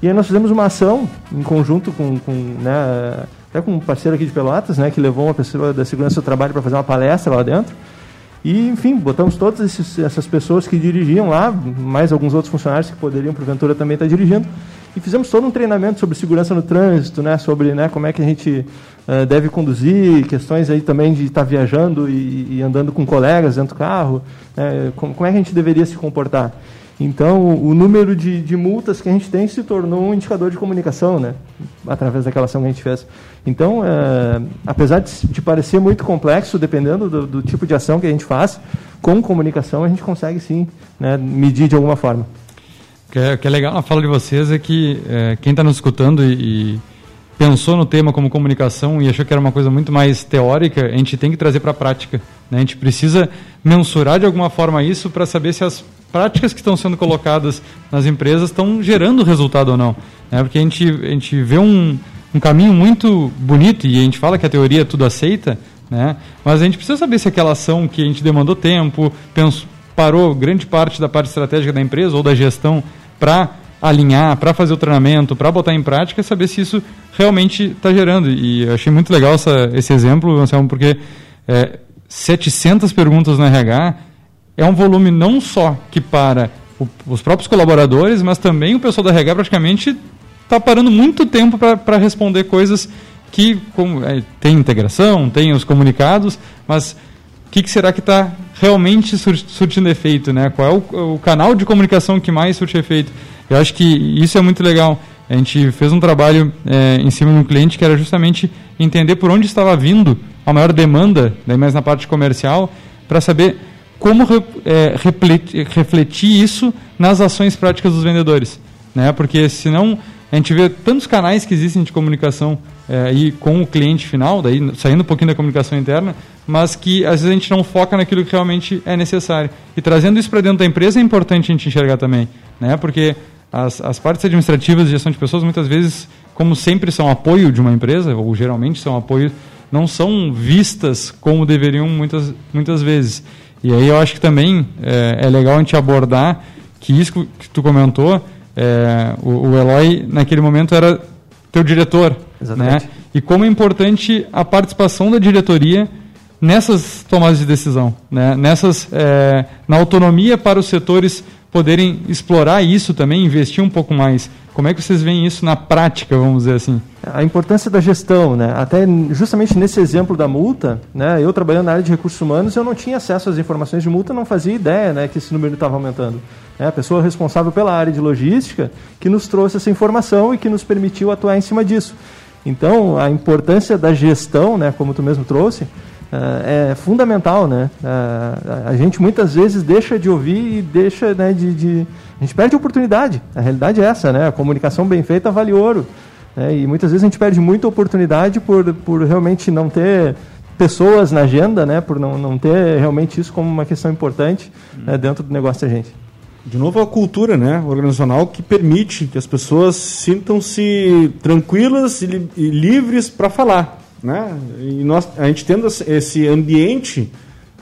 E aí nós fizemos uma ação em conjunto com, com né, até com um parceiro aqui de Pelotas, né, que levou uma pessoa da segurança do trabalho para fazer uma palestra lá dentro. E, enfim, botamos todas esses, essas pessoas que dirigiam lá, mais alguns outros funcionários que poderiam, porventura, também estar dirigindo. E fizemos todo um treinamento sobre segurança no trânsito, né, sobre né, como é que a gente uh, deve conduzir, questões aí também de estar viajando e, e andando com colegas dentro do carro, né, como, como é que a gente deveria se comportar. Então, o número de, de, multas que a gente tem se tornou um indicador de comunicação, né? Através daquela ação que a gente fez. Então, é, apesar de, de, parecer muito complexo, dependendo do, do, tipo de ação que a gente faz, com comunicação a gente consegue sim né, medir de alguma forma. O que, é, que é legal na fala de vocês é que é, quem está nos escutando e pensou no tema como comunicação e achou que era uma coisa muito mais teórica, a gente tem que trazer para a prática. Né? A gente precisa mensurar de alguma forma isso para saber se as práticas que estão sendo colocadas nas empresas estão gerando resultado ou não. Né? Porque a gente, a gente vê um, um caminho muito bonito e a gente fala que a teoria tudo aceita, né? mas a gente precisa saber se aquela ação que a gente demandou tempo, pensou, parou grande parte da parte estratégica da empresa ou da gestão para alinhar, para fazer o treinamento, para botar em prática, saber se isso realmente está gerando. E eu achei muito legal essa, esse exemplo, Anselmo, porque é, 700 perguntas no RH é um volume não só que para o, os próprios colaboradores, mas também o pessoal da RH praticamente está parando muito tempo para responder coisas que como, é, tem integração, tem os comunicados, mas o que, que, será que está realmente sur surtindo efeito? Né? Qual é o, o, canal de comunicação que mais surte efeito? Eu acho que isso é muito legal. A gente fez um trabalho é, em cima de um cliente que era justamente entender por onde estava vindo a maior demanda, daí mais na parte comercial, para saber como é, refletir, isso nas ações práticas dos vendedores. Né? Porque senão a gente vê tantos canais que existem de comunicação é, aí com o cliente final, daí saindo um pouquinho da comunicação interna, mas que às vezes a gente não foca naquilo que realmente é necessário. E trazendo isso para dentro da empresa é importante a gente enxergar também, né? Porque as, as partes administrativas de gestão de pessoas muitas vezes, como sempre são apoio de uma empresa, ou geralmente são apoio, não são vistas como deveriam muitas, muitas vezes. E aí eu acho que também é, é legal a gente abordar que isso que tu comentou, é, o, o, Eloy naquele momento era teu diretor, Exatamente. né? E como é importante a participação da diretoria nessas tomadas de decisão, né? Nessas é, na autonomia para os setores poderem explorar isso também, investir um pouco mais. Como é que vocês veem isso na prática, vamos dizer assim? A importância da gestão, né? Até justamente nesse exemplo da multa, né? Eu trabalhando na área de recursos humanos, eu não tinha acesso às informações de multa, não fazia ideia, né, que esse número estava aumentando. É a pessoa responsável pela área de logística que nos trouxe essa informação e que nos permitiu atuar em cima disso. Então, a importância da gestão, né, como tu mesmo trouxe, é, é fundamental, né? É, a gente muitas vezes deixa de ouvir e deixa, né, de, de, a gente perde oportunidade. A realidade é essa, né? A comunicação bem feita vale ouro. Né? E muitas vezes a gente perde muita oportunidade por, por realmente não ter pessoas na agenda, né? Por não, não ter realmente isso como uma questão importante né, dentro do negócio da gente. De novo, a cultura né, organizacional que permite que as pessoas sintam-se tranquilas e, li e livres para falar. Né? E nós, a gente tendo esse ambiente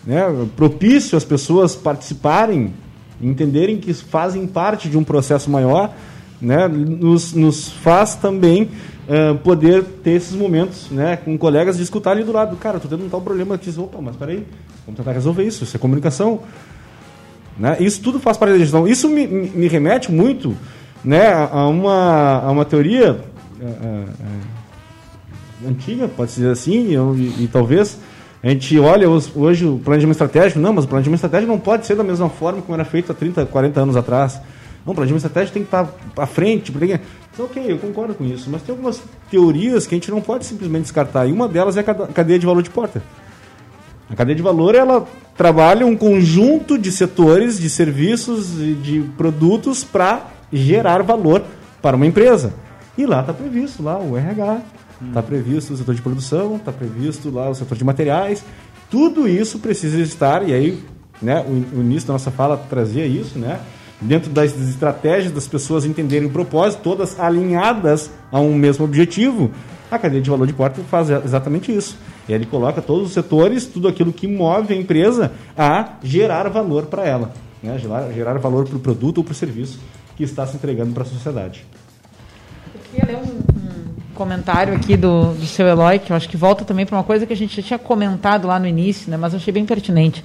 né, propício às pessoas participarem, entenderem que fazem parte de um processo maior, né, nos, nos faz também uh, poder ter esses momentos né, com colegas de escutar ali do lado. Cara, estou tendo um tal problema aqui. Opa, mas peraí, vamos tentar resolver isso. Isso é comunicação. Né? Isso tudo faz parte da gestão. Isso me, me remete muito né, a, uma, a uma teoria. Uh, uh, antiga, pode dizer assim, e, e, talvez a gente olha hoje o planejamento estratégico, não, mas o planejamento estratégico não pode ser da mesma forma como era feito há 30, 40 anos atrás. Não, o planejamento estratégico tem que estar à frente. Porque... Então, ok, eu concordo com isso, mas tem algumas teorias que a gente não pode simplesmente descartar, e uma delas é a cadeia de valor de porta. A cadeia de valor ela trabalha um conjunto de setores, de serviços e de produtos para gerar valor para uma empresa. E lá está previsto lá o RH, está previsto o setor de produção, está previsto lá o setor de materiais. Tudo isso precisa estar, e aí né, o, o início da nossa fala trazia isso, né? Dentro das estratégias das pessoas entenderem o propósito, todas alinhadas a um mesmo objetivo, a cadeia de valor de porta faz exatamente isso. E ele coloca todos os setores, tudo aquilo que move a empresa a gerar valor para ela, né? gerar, gerar valor para o produto ou para o serviço que está se entregando para a sociedade. Queria ler um, um comentário aqui do, do seu Eloy, que eu acho que volta também para uma coisa que a gente já tinha comentado lá no início, né, mas eu achei bem pertinente.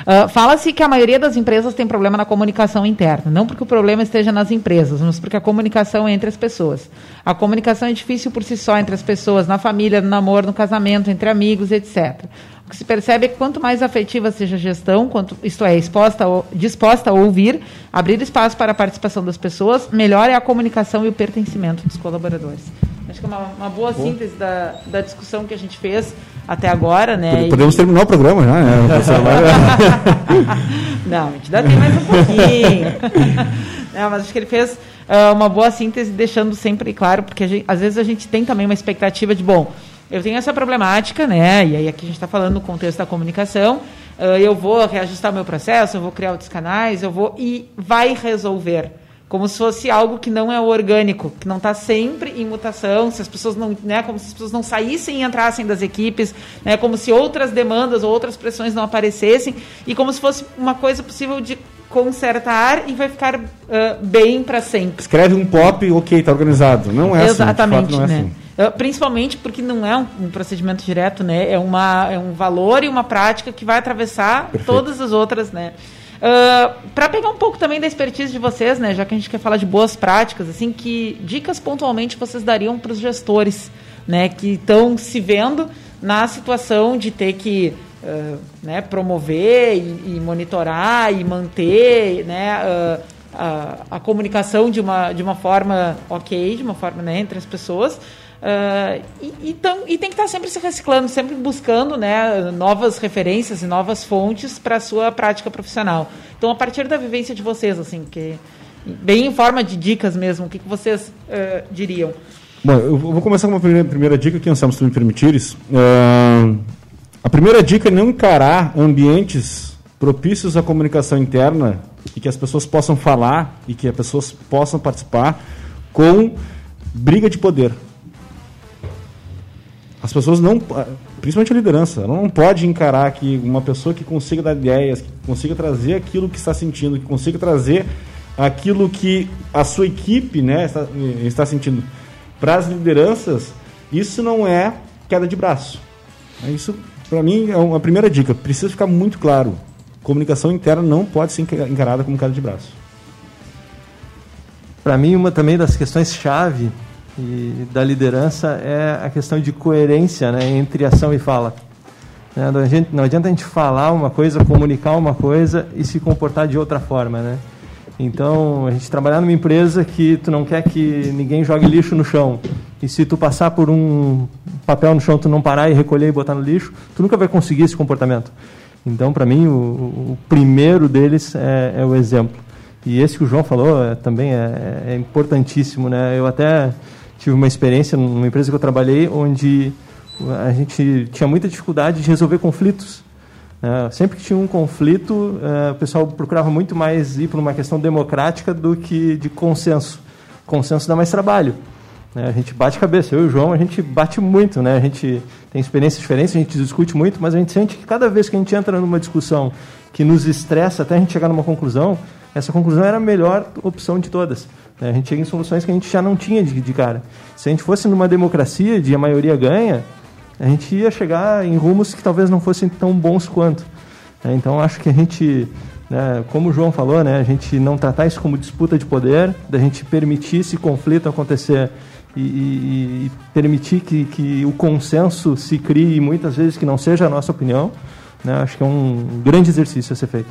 Uh, Fala-se que a maioria das empresas tem problema na comunicação interna. Não porque o problema esteja nas empresas, mas porque a comunicação é entre as pessoas. A comunicação é difícil por si só entre as pessoas, na família, no namoro, no casamento, entre amigos, etc. O que se percebe é que quanto mais afetiva seja a gestão, quanto, isto é, exposta disposta a ouvir, abrir espaço para a participação das pessoas, melhor é a comunicação e o pertencimento dos colaboradores. Acho que é uma, uma boa, síntese da, da discussão que a gente fez até agora, né? Podemos e... terminar o programa já, né? Não, a gente ainda tem mais um pouquinho. Não, mas acho que ele fez uh, uma boa síntese, deixando sempre claro, porque gente, às vezes a gente tem também uma expectativa de, bom, eu tenho essa problemática, né? E aí aqui a gente está falando no contexto da comunicação. Uh, eu vou reajustar meu processo, eu vou criar outros canais, eu vou e vai resolver como se fosse algo que não é orgânico, que não está sempre em mutação, se as pessoas não, né, como se as pessoas não saíssem e entrassem das equipes, né, como se outras demandas ou outras pressões não aparecessem e como se fosse uma coisa possível de consertar e vai ficar uh, bem para sempre. Escreve um pop, ok, está organizado. Não é Exatamente, assim. Exatamente, não é né? assim. Principalmente porque não é um, um, procedimento direto, né? É, uma, é um valor e uma prática que vai atravessar Perfeito. todas as outras, né? Uh, ah, para pegar um pouco também da expertise de vocês, né, já que a gente quer falar de boas práticas, assim, que dicas pontualmente vocês dariam para os gestores, né, que estão se vendo na situação de ter que uh, né, promover e, e, monitorar e manter, né, uh, a, a, comunicação de uma, de uma forma ok, de uma forma né, entre as pessoas, Uh, e, e, tão, e, tem que estar sempre se reciclando, sempre buscando né, novas referências e novas fontes para a sua prática profissional. Então, a partir da vivência de vocês, assim, que bem em forma de dicas mesmo, o que, que vocês uh, diriam? Bom, eu vou começar com uma primeira, primeira dica que, Anselmo, se tu me permitires. Uh, a primeira dica é não encarar ambientes propícios à comunicação interna e que as pessoas possam falar e que as pessoas possam participar com briga de poder. As pessoas não, principalmente a liderança, ela não pode encarar que uma pessoa que consiga dar ideias, que consiga trazer aquilo que está sentindo, que consiga trazer aquilo que a sua equipe né, está, está sentindo para as lideranças, isso não é queda de braço. Isso, para mim, é uma primeira dica. Precisa ficar muito claro. Comunicação interna não pode ser encarada como queda de braço. Para mim, uma também das questões chave e da liderança é a questão de coerência né, entre ação e fala. Né, não, adianta, não adianta a gente falar uma coisa, comunicar uma coisa e se comportar de outra forma. Né? Então, a gente trabalhar numa empresa que tu não quer que ninguém jogue lixo no chão. E se tu passar por um papel no chão, tu não parar e recolher e botar no lixo, tu nunca vai conseguir esse comportamento. Então, para mim, o, o, primeiro deles é, é, o exemplo. E esse que o João falou é, também é, é importantíssimo. Né? Eu até tive uma experiência numa empresa que eu trabalhei onde a gente tinha muita dificuldade de resolver conflitos. É, sempre que tinha um conflito, é, o pessoal procurava muito mais ir por uma questão democrática do que de consenso. Consenso dá mais trabalho. Né? A gente bate cabeça. Eu e o João, a gente bate muito. Né? A gente tem experiências diferentes, a gente discute muito, mas a gente sente que cada vez que a gente entra numa discussão que nos estressa até a gente chegar numa conclusão, essa conclusão era a melhor opção de todas. Né? A gente chega em soluções que a gente já não tinha de, de cara. Se a gente fosse numa democracia de a maioria ganha, a gente ia chegar em rumos que talvez não fossem tão bons quanto. Né? Então acho que a gente, né, como o João falou, né, a gente não tratar isso como disputa de poder, da gente permitir esse conflito acontecer e, e, e permitir que, que o consenso se crie muitas vezes que não seja a nossa opinião. Né, acho que é um grande exercício a ser feito.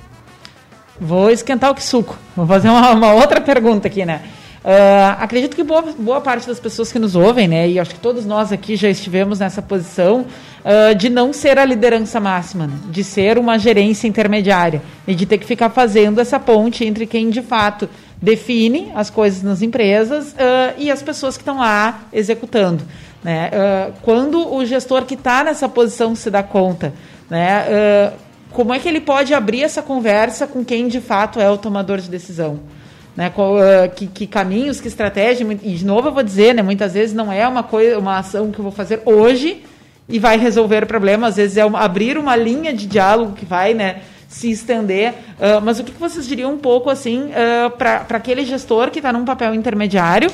Vou esquentar o que suco. Vou fazer uma, uma outra pergunta aqui, né? Uh, acredito que boa, boa parte das pessoas que nos ouvem, né, e acho que todos nós aqui já estivemos nessa posição, uh, de não ser a liderança máxima, né, de ser uma gerência intermediária e de ter que ficar fazendo essa ponte entre quem de fato define as coisas nas empresas uh, e as pessoas que estão lá executando. Né? quando o gestor que está nessa posição se dá conta, né, como é que ele pode abrir essa conversa com quem de fato é o tomador de decisão? Né, uh, que, que, caminhos, que estratégia, e de novo eu vou dizer, né, muitas vezes não é uma coisa, uma ação que eu vou fazer hoje e vai resolver o problema, às vezes é abrir uma linha de diálogo que vai, né, se estender, uh, mas o que, vocês diriam um pouco, assim, uh, para aquele gestor que está num papel intermediário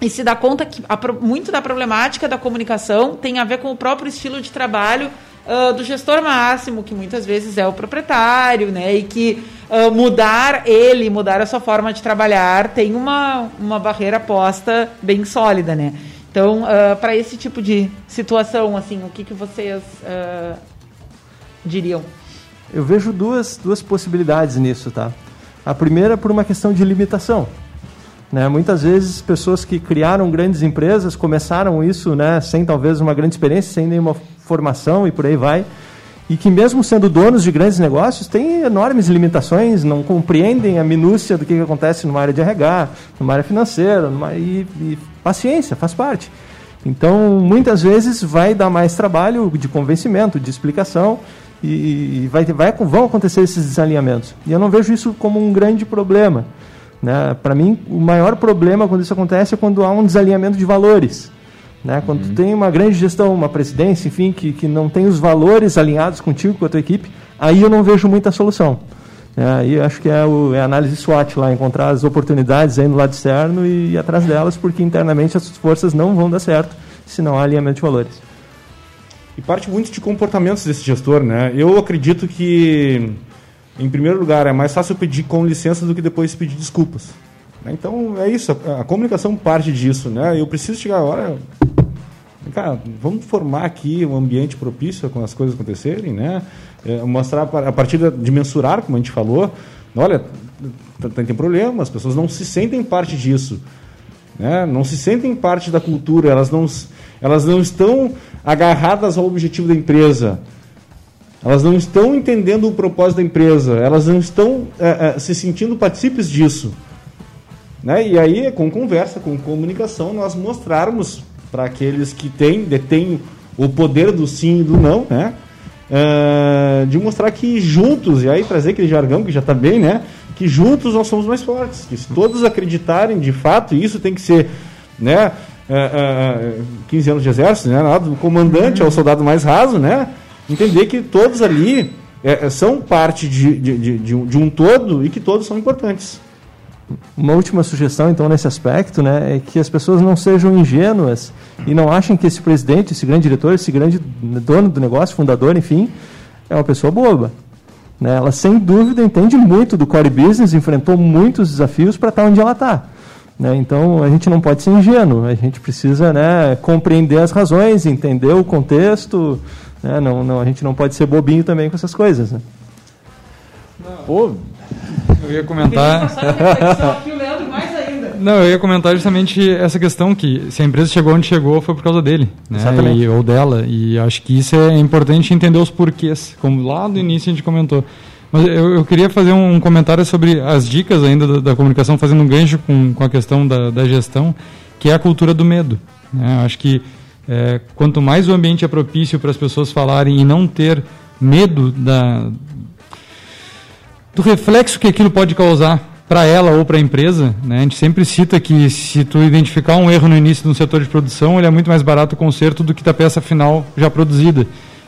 e se dá conta que a, muito da problemática da comunicação tem a ver com o próprio estilo de trabalho uh, do gestor máximo, que muitas vezes é o proprietário, né? E que uh, mudar ele, mudar a sua forma de trabalhar, tem uma, uma barreira posta bem sólida, né? Então, uh, para esse tipo de situação, assim, o que, que vocês diriam? Eu vejo duas, duas possibilidades nisso, tá? A primeira por uma questão de limitação. Né? Muitas vezes pessoas que criaram grandes empresas começaram isso né, sem talvez uma grande experiência, sem nenhuma formação e por aí vai, e que mesmo sendo donos de grandes negócios têm enormes limitações, não compreendem a minúcia do que, que acontece numa área de RH, numa área financeira, numa, e, e paciência, faz parte. Então, muitas vezes vai dar mais trabalho de convencimento, de explicação, e vai, vai, vão acontecer esses desalinhamentos. E eu não vejo isso como um grande problema. Né? Para mim, o maior problema quando isso acontece é quando há um desalinhamento de valores. Né? Quando uhum. tem uma grande gestão, uma presidência, enfim, que, que não tem os valores alinhados contigo, com a tua equipe, aí eu não vejo muita solução. É, aí acho que é, o, é a análise SWOT lá, encontrar as oportunidades aí no lado externo e ir atrás delas, porque internamente as forças não vão dar certo se não há alinhamento de valores. E parte muito de comportamentos desse gestor, né? Eu acredito que em primeiro lugar, é mais fácil pedir com licença do que depois pedir desculpas. Né? Então, é isso. A, comunicação parte disso. Né? Eu preciso chegar a hora... Cara, vamos formar aqui um ambiente propício com as coisas acontecerem, né? É, mostrar a partir de mensurar, como a gente falou, olha, tem problema, as pessoas não se sentem parte disso, né? Não se sentem parte da cultura, elas não, elas não estão agarradas ao objetivo da empresa. Elas não estão entendendo o propósito da empresa, elas não estão é, é, se sentindo partícipes disso. Né? E aí, com conversa, com comunicação, nós mostrarmos para aqueles que têm, detêm o poder do sim e do não, né? Uh, de mostrar que juntos, e aí trazer aquele jargão que já está bem, né? Que juntos nós somos mais fortes. Que se todos acreditarem de fato, isso tem que ser, né? Uh, uh, 15 anos de exército, né? Do comandante ao soldado mais raso, né? Entender que todos ali é, é, são parte de, de, de, de, um, todo e que todos são importantes. Uma última sugestão, então, nesse aspecto, né, é que as pessoas não sejam ingênuas e não achem que esse presidente, esse grande diretor, esse grande dono do negócio, fundador, enfim, é uma pessoa boba. Né? Ela, sem dúvida, entende muito do core business, enfrentou muitos desafios para estar onde ela está. Né? Então, a gente não pode ser ingênuo, a gente precisa né, compreender as razões, entender o contexto, né? Não, não, a gente não pode ser bobinho também com essas coisas. Né? Pô, eu ia comentar. Não, eu ia comentar justamente essa questão que se a empresa chegou onde chegou foi por causa dele, né? E, ou dela. E acho que isso é importante entender os porquês, como lá no início a gente comentou. Mas eu, eu queria fazer um comentário sobre as dicas ainda da, da comunicação, fazendo um gancho com, com a questão da, da gestão, que é a cultura do medo. Né? Acho que é, quanto mais o ambiente é propício para as pessoas falarem e não ter medo da, do reflexo que aquilo pode causar para ela ou para a empresa, né? a gente sempre cita que se tu identificar um erro no início de um setor de produção, ele é muito mais barato o conserto do que da peça final já produzida.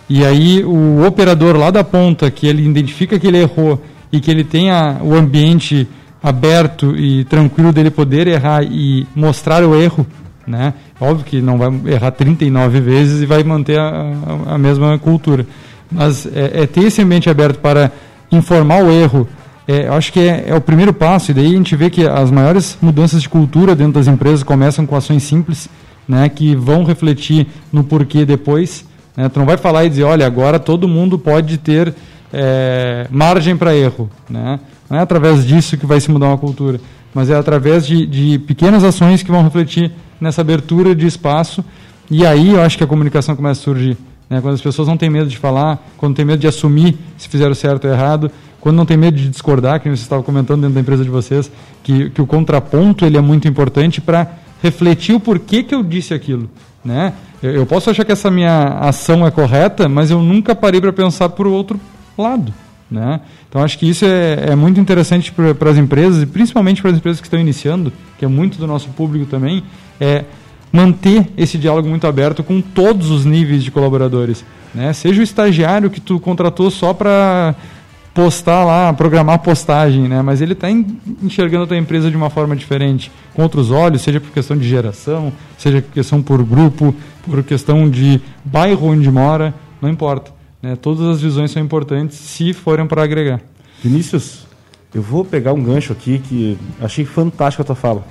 E aí o operador lá da ponta, que ele identifica que ele errou e que ele tenha o ambiente aberto e tranquilo dele poder errar e mostrar o erro, né? Óbvio que não vai errar 39 vezes e vai manter a, a, a mesma cultura. Mas é, é, ter esse ambiente aberto para informar o erro, é, eu acho que é, é, o primeiro passo. E daí a gente vê que as maiores mudanças de cultura dentro das empresas começam com ações simples, né, que vão refletir no porquê depois. Né? Tu não vai falar e dizer, olha, agora todo mundo pode ter é, margem para erro. Né? Não é através disso que vai se mudar uma cultura mas é através de, de pequenas ações que vão refletir nessa abertura de espaço. E aí eu acho que a comunicação começa a surgir. Né? Quando as pessoas não têm medo de falar, quando têm medo de assumir se fizeram certo ou errado, quando não tem medo de discordar, que você estava comentando dentro da empresa de vocês, que, que o contraponto ele é muito importante para refletir o porquê que eu disse aquilo. Né? Eu, eu, posso achar que essa minha ação é correta, mas eu nunca parei para pensar por outro lado. Né? Então acho que isso é, é muito interessante para as empresas, e principalmente para as empresas que estão iniciando, que é muito do nosso público também, é manter esse diálogo muito aberto com todos os níveis de colaboradores. Né? Seja o estagiário que tu contratou só para postar lá, programar postagem, né? Mas ele está enxergando a tua empresa de uma forma diferente, com outros olhos, seja por questão de geração, seja por questão por grupo, por questão de bairro onde mora, não importa. Né? Todas as visões são importantes se forem para agregar. Vinícius, eu vou pegar um gancho aqui que achei fantástico a tua fala.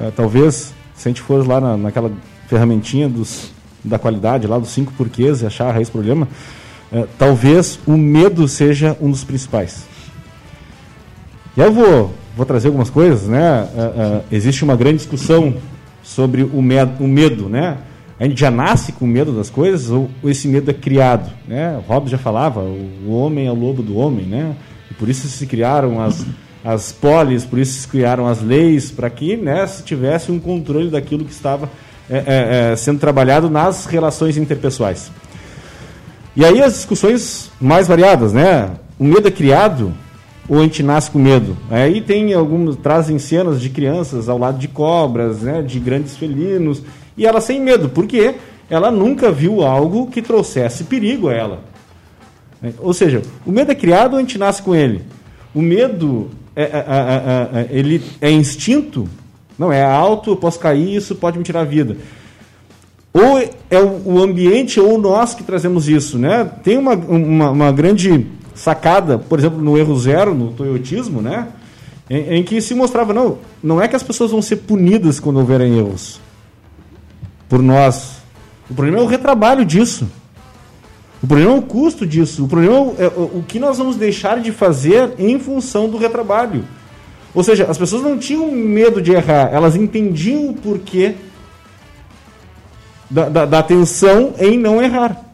É, talvez, se a gente for lá na, naquela ferramentinha dos, da qualidade, lá dos cinco porquês e achar a raiz do problema, é, talvez o medo seja um dos principais. E eu vou, vou trazer algumas coisas, né? É, é, existe uma grande discussão sobre o medo, o medo, né? A gente já nasce com medo das coisas ou, ou esse medo é criado, né? O Hobbes já falava, o homem é o lobo do homem, né? E por isso se criaram as as polis, por isso se criaram as leis para que, né, se tivesse um controle daquilo que estava é, é, é, sendo trabalhado nas relações interpessoais. E aí as discussões mais variadas, né? O medo é criado ou a gente nasce com medo? Aí tem alguns, trazem cenas de crianças ao lado de cobras, né? De grandes felinos, e ela sem medo, porque ela nunca viu algo que trouxesse perigo a ela. Ou seja, o medo é criado ou a gente nasce com ele? O medo é, é, é, é ele é instinto? Não, é alto, eu posso cair, isso pode me tirar a vida ou é o ambiente ou nós que trazemos isso, né? Tem uma, uma, uma grande sacada, por exemplo, no erro zero, no toyotismo, né? Em, em, que se mostrava, não, não é que as pessoas vão ser punidas quando houverem erros por nós. O problema é o retrabalho disso. O problema é o custo disso. O problema é o que nós vamos deixar de fazer em função do retrabalho. Ou seja, as pessoas não tinham medo de errar, elas entendiam o porquê da, da, da atenção em não errar.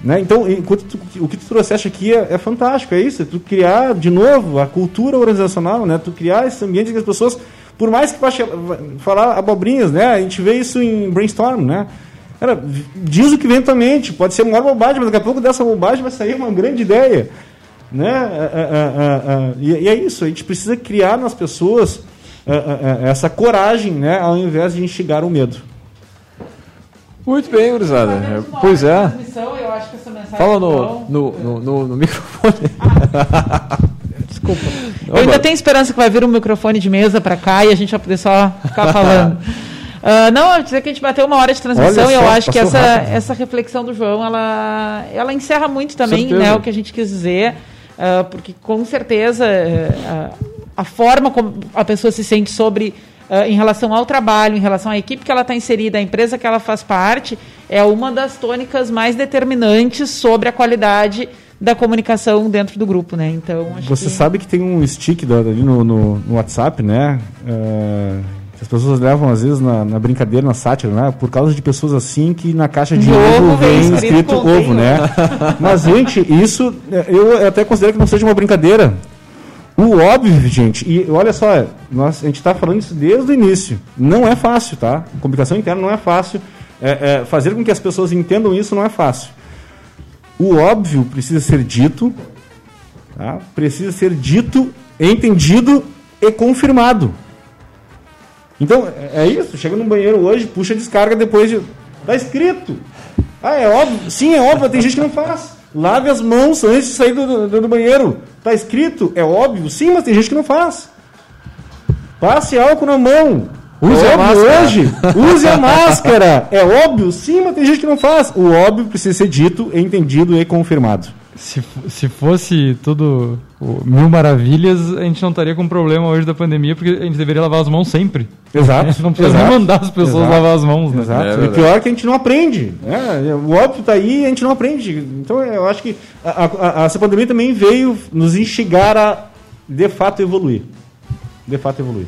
Né? Então, tu, o que tu trouxeste aqui é, é, fantástico, é isso, é tu criar de novo a cultura organizacional, né? tu criar esse ambiente que as pessoas, por mais que baixe, falar abobrinhas, né? a gente vê isso em brainstorm, né? Cara, diz o que vem à tua mente, pode ser uma bobagem, mas daqui a pouco dessa bobagem vai sair uma grande ideia. Né? É, é, é, e, é isso, a gente precisa criar nas pessoas essa coragem, né? ao invés de instigar o medo. Muito bem, gurizada. Pois é. Fala no, no, no, no, no microfone. Desculpa. eu ainda tenho esperança que vai vir um microfone de mesa para cá e a gente vai poder só ficar falando. Uh, não, eu dizer que a gente bateu uma hora de transmissão só, e eu acho que essa, essa reflexão do João, ela, ela encerra muito também né, o que a gente quis dizer, uh, porque com certeza uh, a forma como a pessoa se sente sobre em relação ao trabalho, em relação à equipe que ela está inserida, à empresa que ela faz parte, é uma das tônicas mais determinantes sobre a qualidade da comunicação dentro do grupo, né? Então você que... sabe que tem um stick ali no, no, no WhatsApp, né? Uh, que as pessoas levam às vezes na, na, brincadeira, na sátira, né? Por causa de pessoas assim que na caixa de, ovo, ovo vem escrito ovo, né? Mas gente, isso eu até considero que não seja uma brincadeira. O óbvio, gente, e olha só, nós, a gente está falando isso desde o início. Não é fácil, tá? Comunicação interna não é fácil. É, é, fazer com que as pessoas entendam isso não é fácil. O óbvio precisa ser dito, tá? precisa ser dito, entendido e confirmado. Então, é, é isso. Chega no banheiro hoje, puxa a descarga depois de. Está escrito. Ah, é óbvio. Sim, é óbvio, tem gente que não faz. Lave as mãos antes de sair do, do, do banheiro. Está escrito, é óbvio. Sim, mas tem gente que não faz. Passe álcool na mão. Use é a máscara. hoje. Use a máscara. É óbvio? Sim, mas tem gente que não faz. O óbvio precisa ser dito, entendido e confirmado. Se, se fosse tudo mil maravilhas, a gente não estaria com problema hoje da pandemia, porque a gente deveria lavar as mãos sempre. Exato. não precisa exato, mandar as pessoas exato, lavar as mãos. Né? Exato. É e pior é que a gente não aprende. Né? O óbvio está aí e a gente não aprende. Então eu acho que a, a, a, essa pandemia também veio nos instigar a, de fato, evoluir. de fato evoluir.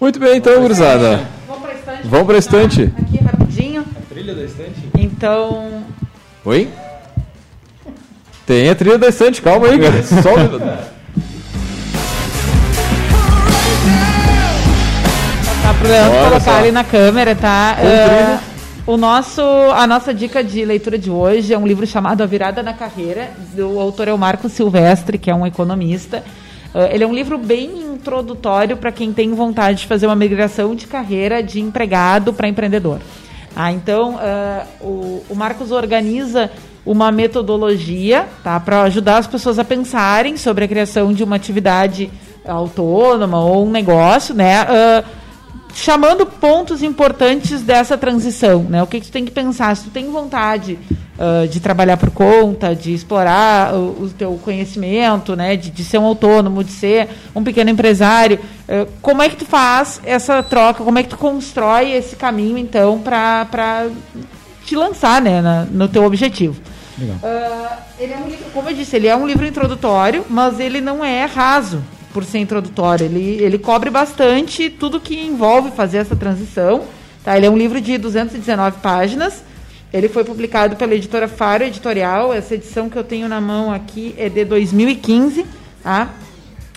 Muito bem, então, gurizada. Vamos para a estante. Vamos para estante. Aqui rapidinho. A trilha da estante? Então, Oi? Tem a trilha da estante, calma aí, cara. Só um minuto. tá pro Leandro Olha colocar só. ali na câmera, tá? Ah, o nosso, a nossa dica de leitura de hoje é um livro chamado A Virada na Carreira, do autor é o Marco Silvestre, que é um economista. Ah, ele é um livro bem introdutório para quem tem vontade de fazer uma migração de carreira de empregado para empreendedor. Ah, então, ah, o, o Marcos organiza uma metodologia tá, para ajudar as pessoas a pensarem sobre a criação de uma atividade autônoma ou um negócio, né? ah, chamando pontos importantes dessa transição, né? O que, que tu tem que pensar? Se tu tem vontade ah, de trabalhar por conta, de explorar o, o teu conhecimento, né? De, de ser um autônomo, de ser um pequeno empresário, ah, como é que tu faz essa troca? Como é que tu constrói esse caminho, então, para te lançar, né? na- no teu objetivo? Ah, ele é um livro, como eu disse, ele é um livro introdutório, mas ele não é raso por ser introdutório. Ele, ele cobre bastante tudo que envolve fazer essa transição. Tá? Ele é um livro de 219 páginas. Ele foi publicado pela editora Faro Editorial. Essa edição que eu tenho na mão aqui é de 2015. Tá?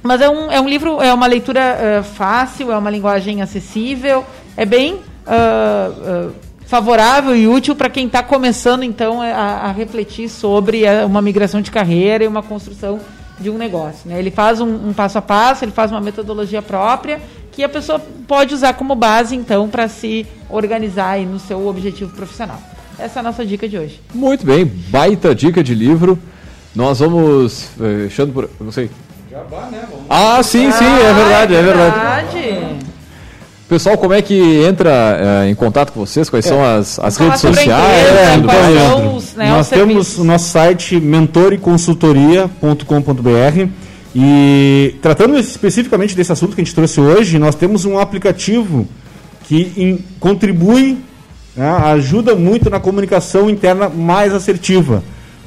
Mas é um, é um livro, é uma leitura ah, fácil, é uma linguagem acessível, é bem ah, ah, favorável e útil para quem está começando então a, a refletir sobre a- uma migração de carreira e uma construção de um negócio. né? Ele faz um, um passo a passo, ele faz uma metodologia própria que a pessoa pode usar como base então para se organizar aí no seu objetivo profissional. Essa é a nossa dica de hoje. Muito bem, baita dica de livro. Nós vamos eh, fechando por. Não sei. Jabá, né? Vamos... Ah, sim, sim, é verdade, é verdade. verdade. Pessoal, como é que entra eh, em contato com vocês? Quais são as, as redes sociais? são os, né, Nós os temos serviços. o nosso site mentoriconsultoria.com.br e tratando especificamente desse assunto que a gente trouxe hoje, nós temos um aplicativo que em- contribui, né, ajuda muito na comunicação interna mais assertiva.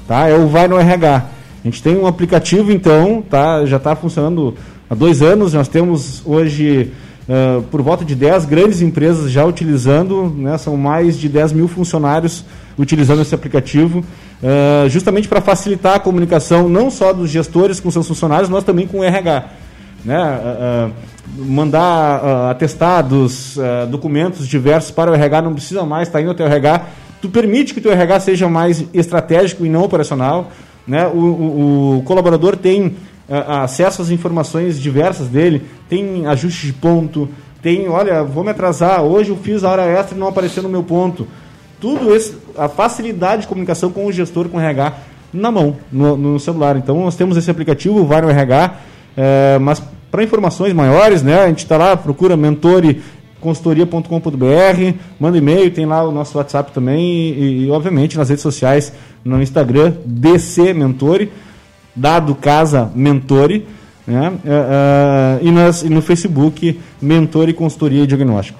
Tá? É o Vai no RH. A gente tem um aplicativo, então, tá? já está funcionando há dois anos. Nós temos hoje ah, por volta de 10 grandes empresas já utilizando, né? são mais de 10 mil funcionários utilizando esse aplicativo, ah, justamente para facilitar a comunicação não só dos gestores com seus funcionários, mas também com o RH né, ah, mandar atestados, documentos diversos para o RH, não precisa mais estar indo até o RH. Tu permite que o teu RH seja mais estratégico e não operacional. Né? O, o- o colaborador tem acesso às informações diversas dele, tem ajuste de ponto, tem, olha, vou me atrasar, hoje eu fiz a hora extra e não apareceu no meu ponto. Tudo isso, a facilidade de comunicação com o gestor, com o RH, na mão, no, no celular. Então nós temos esse aplicativo, o RH, é, mas para informações maiores, né, a gente está lá, procura mentore consultoria.com.br, manda e-mail, tem lá o nosso WhatsApp também e, e, obviamente nas redes sociais, no Instagram, DC Mentore, dado casa Mentore, né, é, é, e, nas- e no Facebook, Mentore Consultoria e Diagnóstico.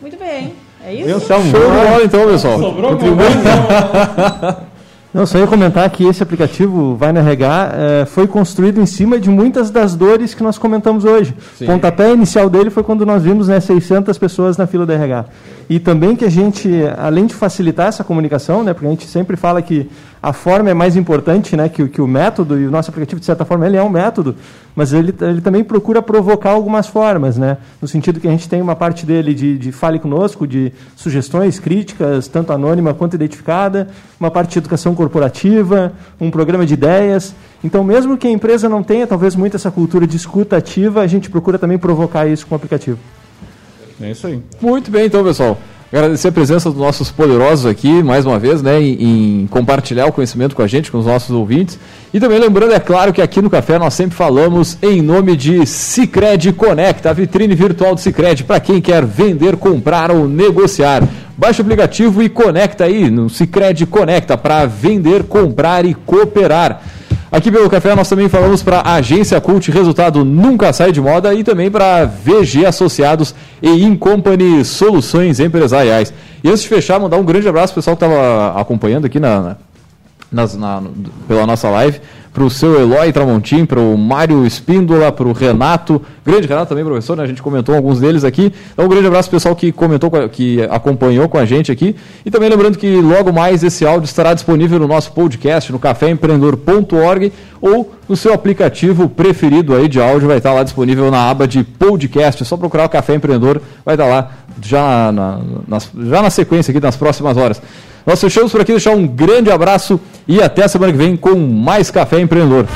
Muito bem. É isso? Eu sou Show de bola então, pessoal. Sobrou. Não, só ia comentar que esse aplicativo Vai RH eh, foi construído em cima de muitas das dores que nós comentamos hoje. Sim. O pontapé inicial dele foi quando nós vimos né, 600 pessoas na fila do RH. E também que a gente, além de facilitar essa comunicação, né, porque a gente sempre fala que a forma é mais importante né, que, o- que o método, e o nosso aplicativo, de certa forma, ele é um método, mas ele, ele também procura provocar algumas formas, né, no sentido que a gente tem uma parte dele de, de fale conosco, de sugestões, críticas, tanto anônima quanto identificada, uma parte de educação corporativa, um programa de ideias. Então, mesmo que a empresa não tenha, talvez, muito essa cultura de escuta ativa, a gente procura também provocar isso com o aplicativo. É isso aí. Muito bem, então, pessoal. Agradecer a presença dos nossos poderosos aqui, mais uma vez, né, em, em compartilhar o conhecimento com a gente, com os nossos ouvintes. E também lembrando, é claro, que aqui no Café nós sempre falamos em nome de Cicred Conecta, a vitrine virtual do Cicred, para quem quer vender, comprar ou negociar. Baixe o aplicativo e conecta aí no Cicred Conecta para vender, comprar e cooperar. Aqui pelo Café nós também falamos para a Agência Cult, resultado nunca sai de moda, e também para VG Associados e Incompany Soluções Empresariais. E antes de fechar, mandar um grande abraço ao pessoal que estava acompanhando aqui na- nas, na, pela nossa live, para o seu Eloy Tramontim, para o Mário Espíndola, para o Renato, grande Renato também, professor, né? a gente comentou alguns deles aqui. Então, um grande abraço pessoal que comentou, que acompanhou com a gente aqui. E também lembrando que logo mais esse áudio estará disponível no nosso podcast, no caféempreendedor.org ou no seu aplicativo preferido aí de áudio, vai estar lá disponível na aba de podcast. É só procurar o Café Empreendedor, vai estar lá já na, nas, já na sequência aqui nas próximas horas. Nós fechamos por aqui, deixar um grande abraço e até a semana que vem com mais Café Empreendedor.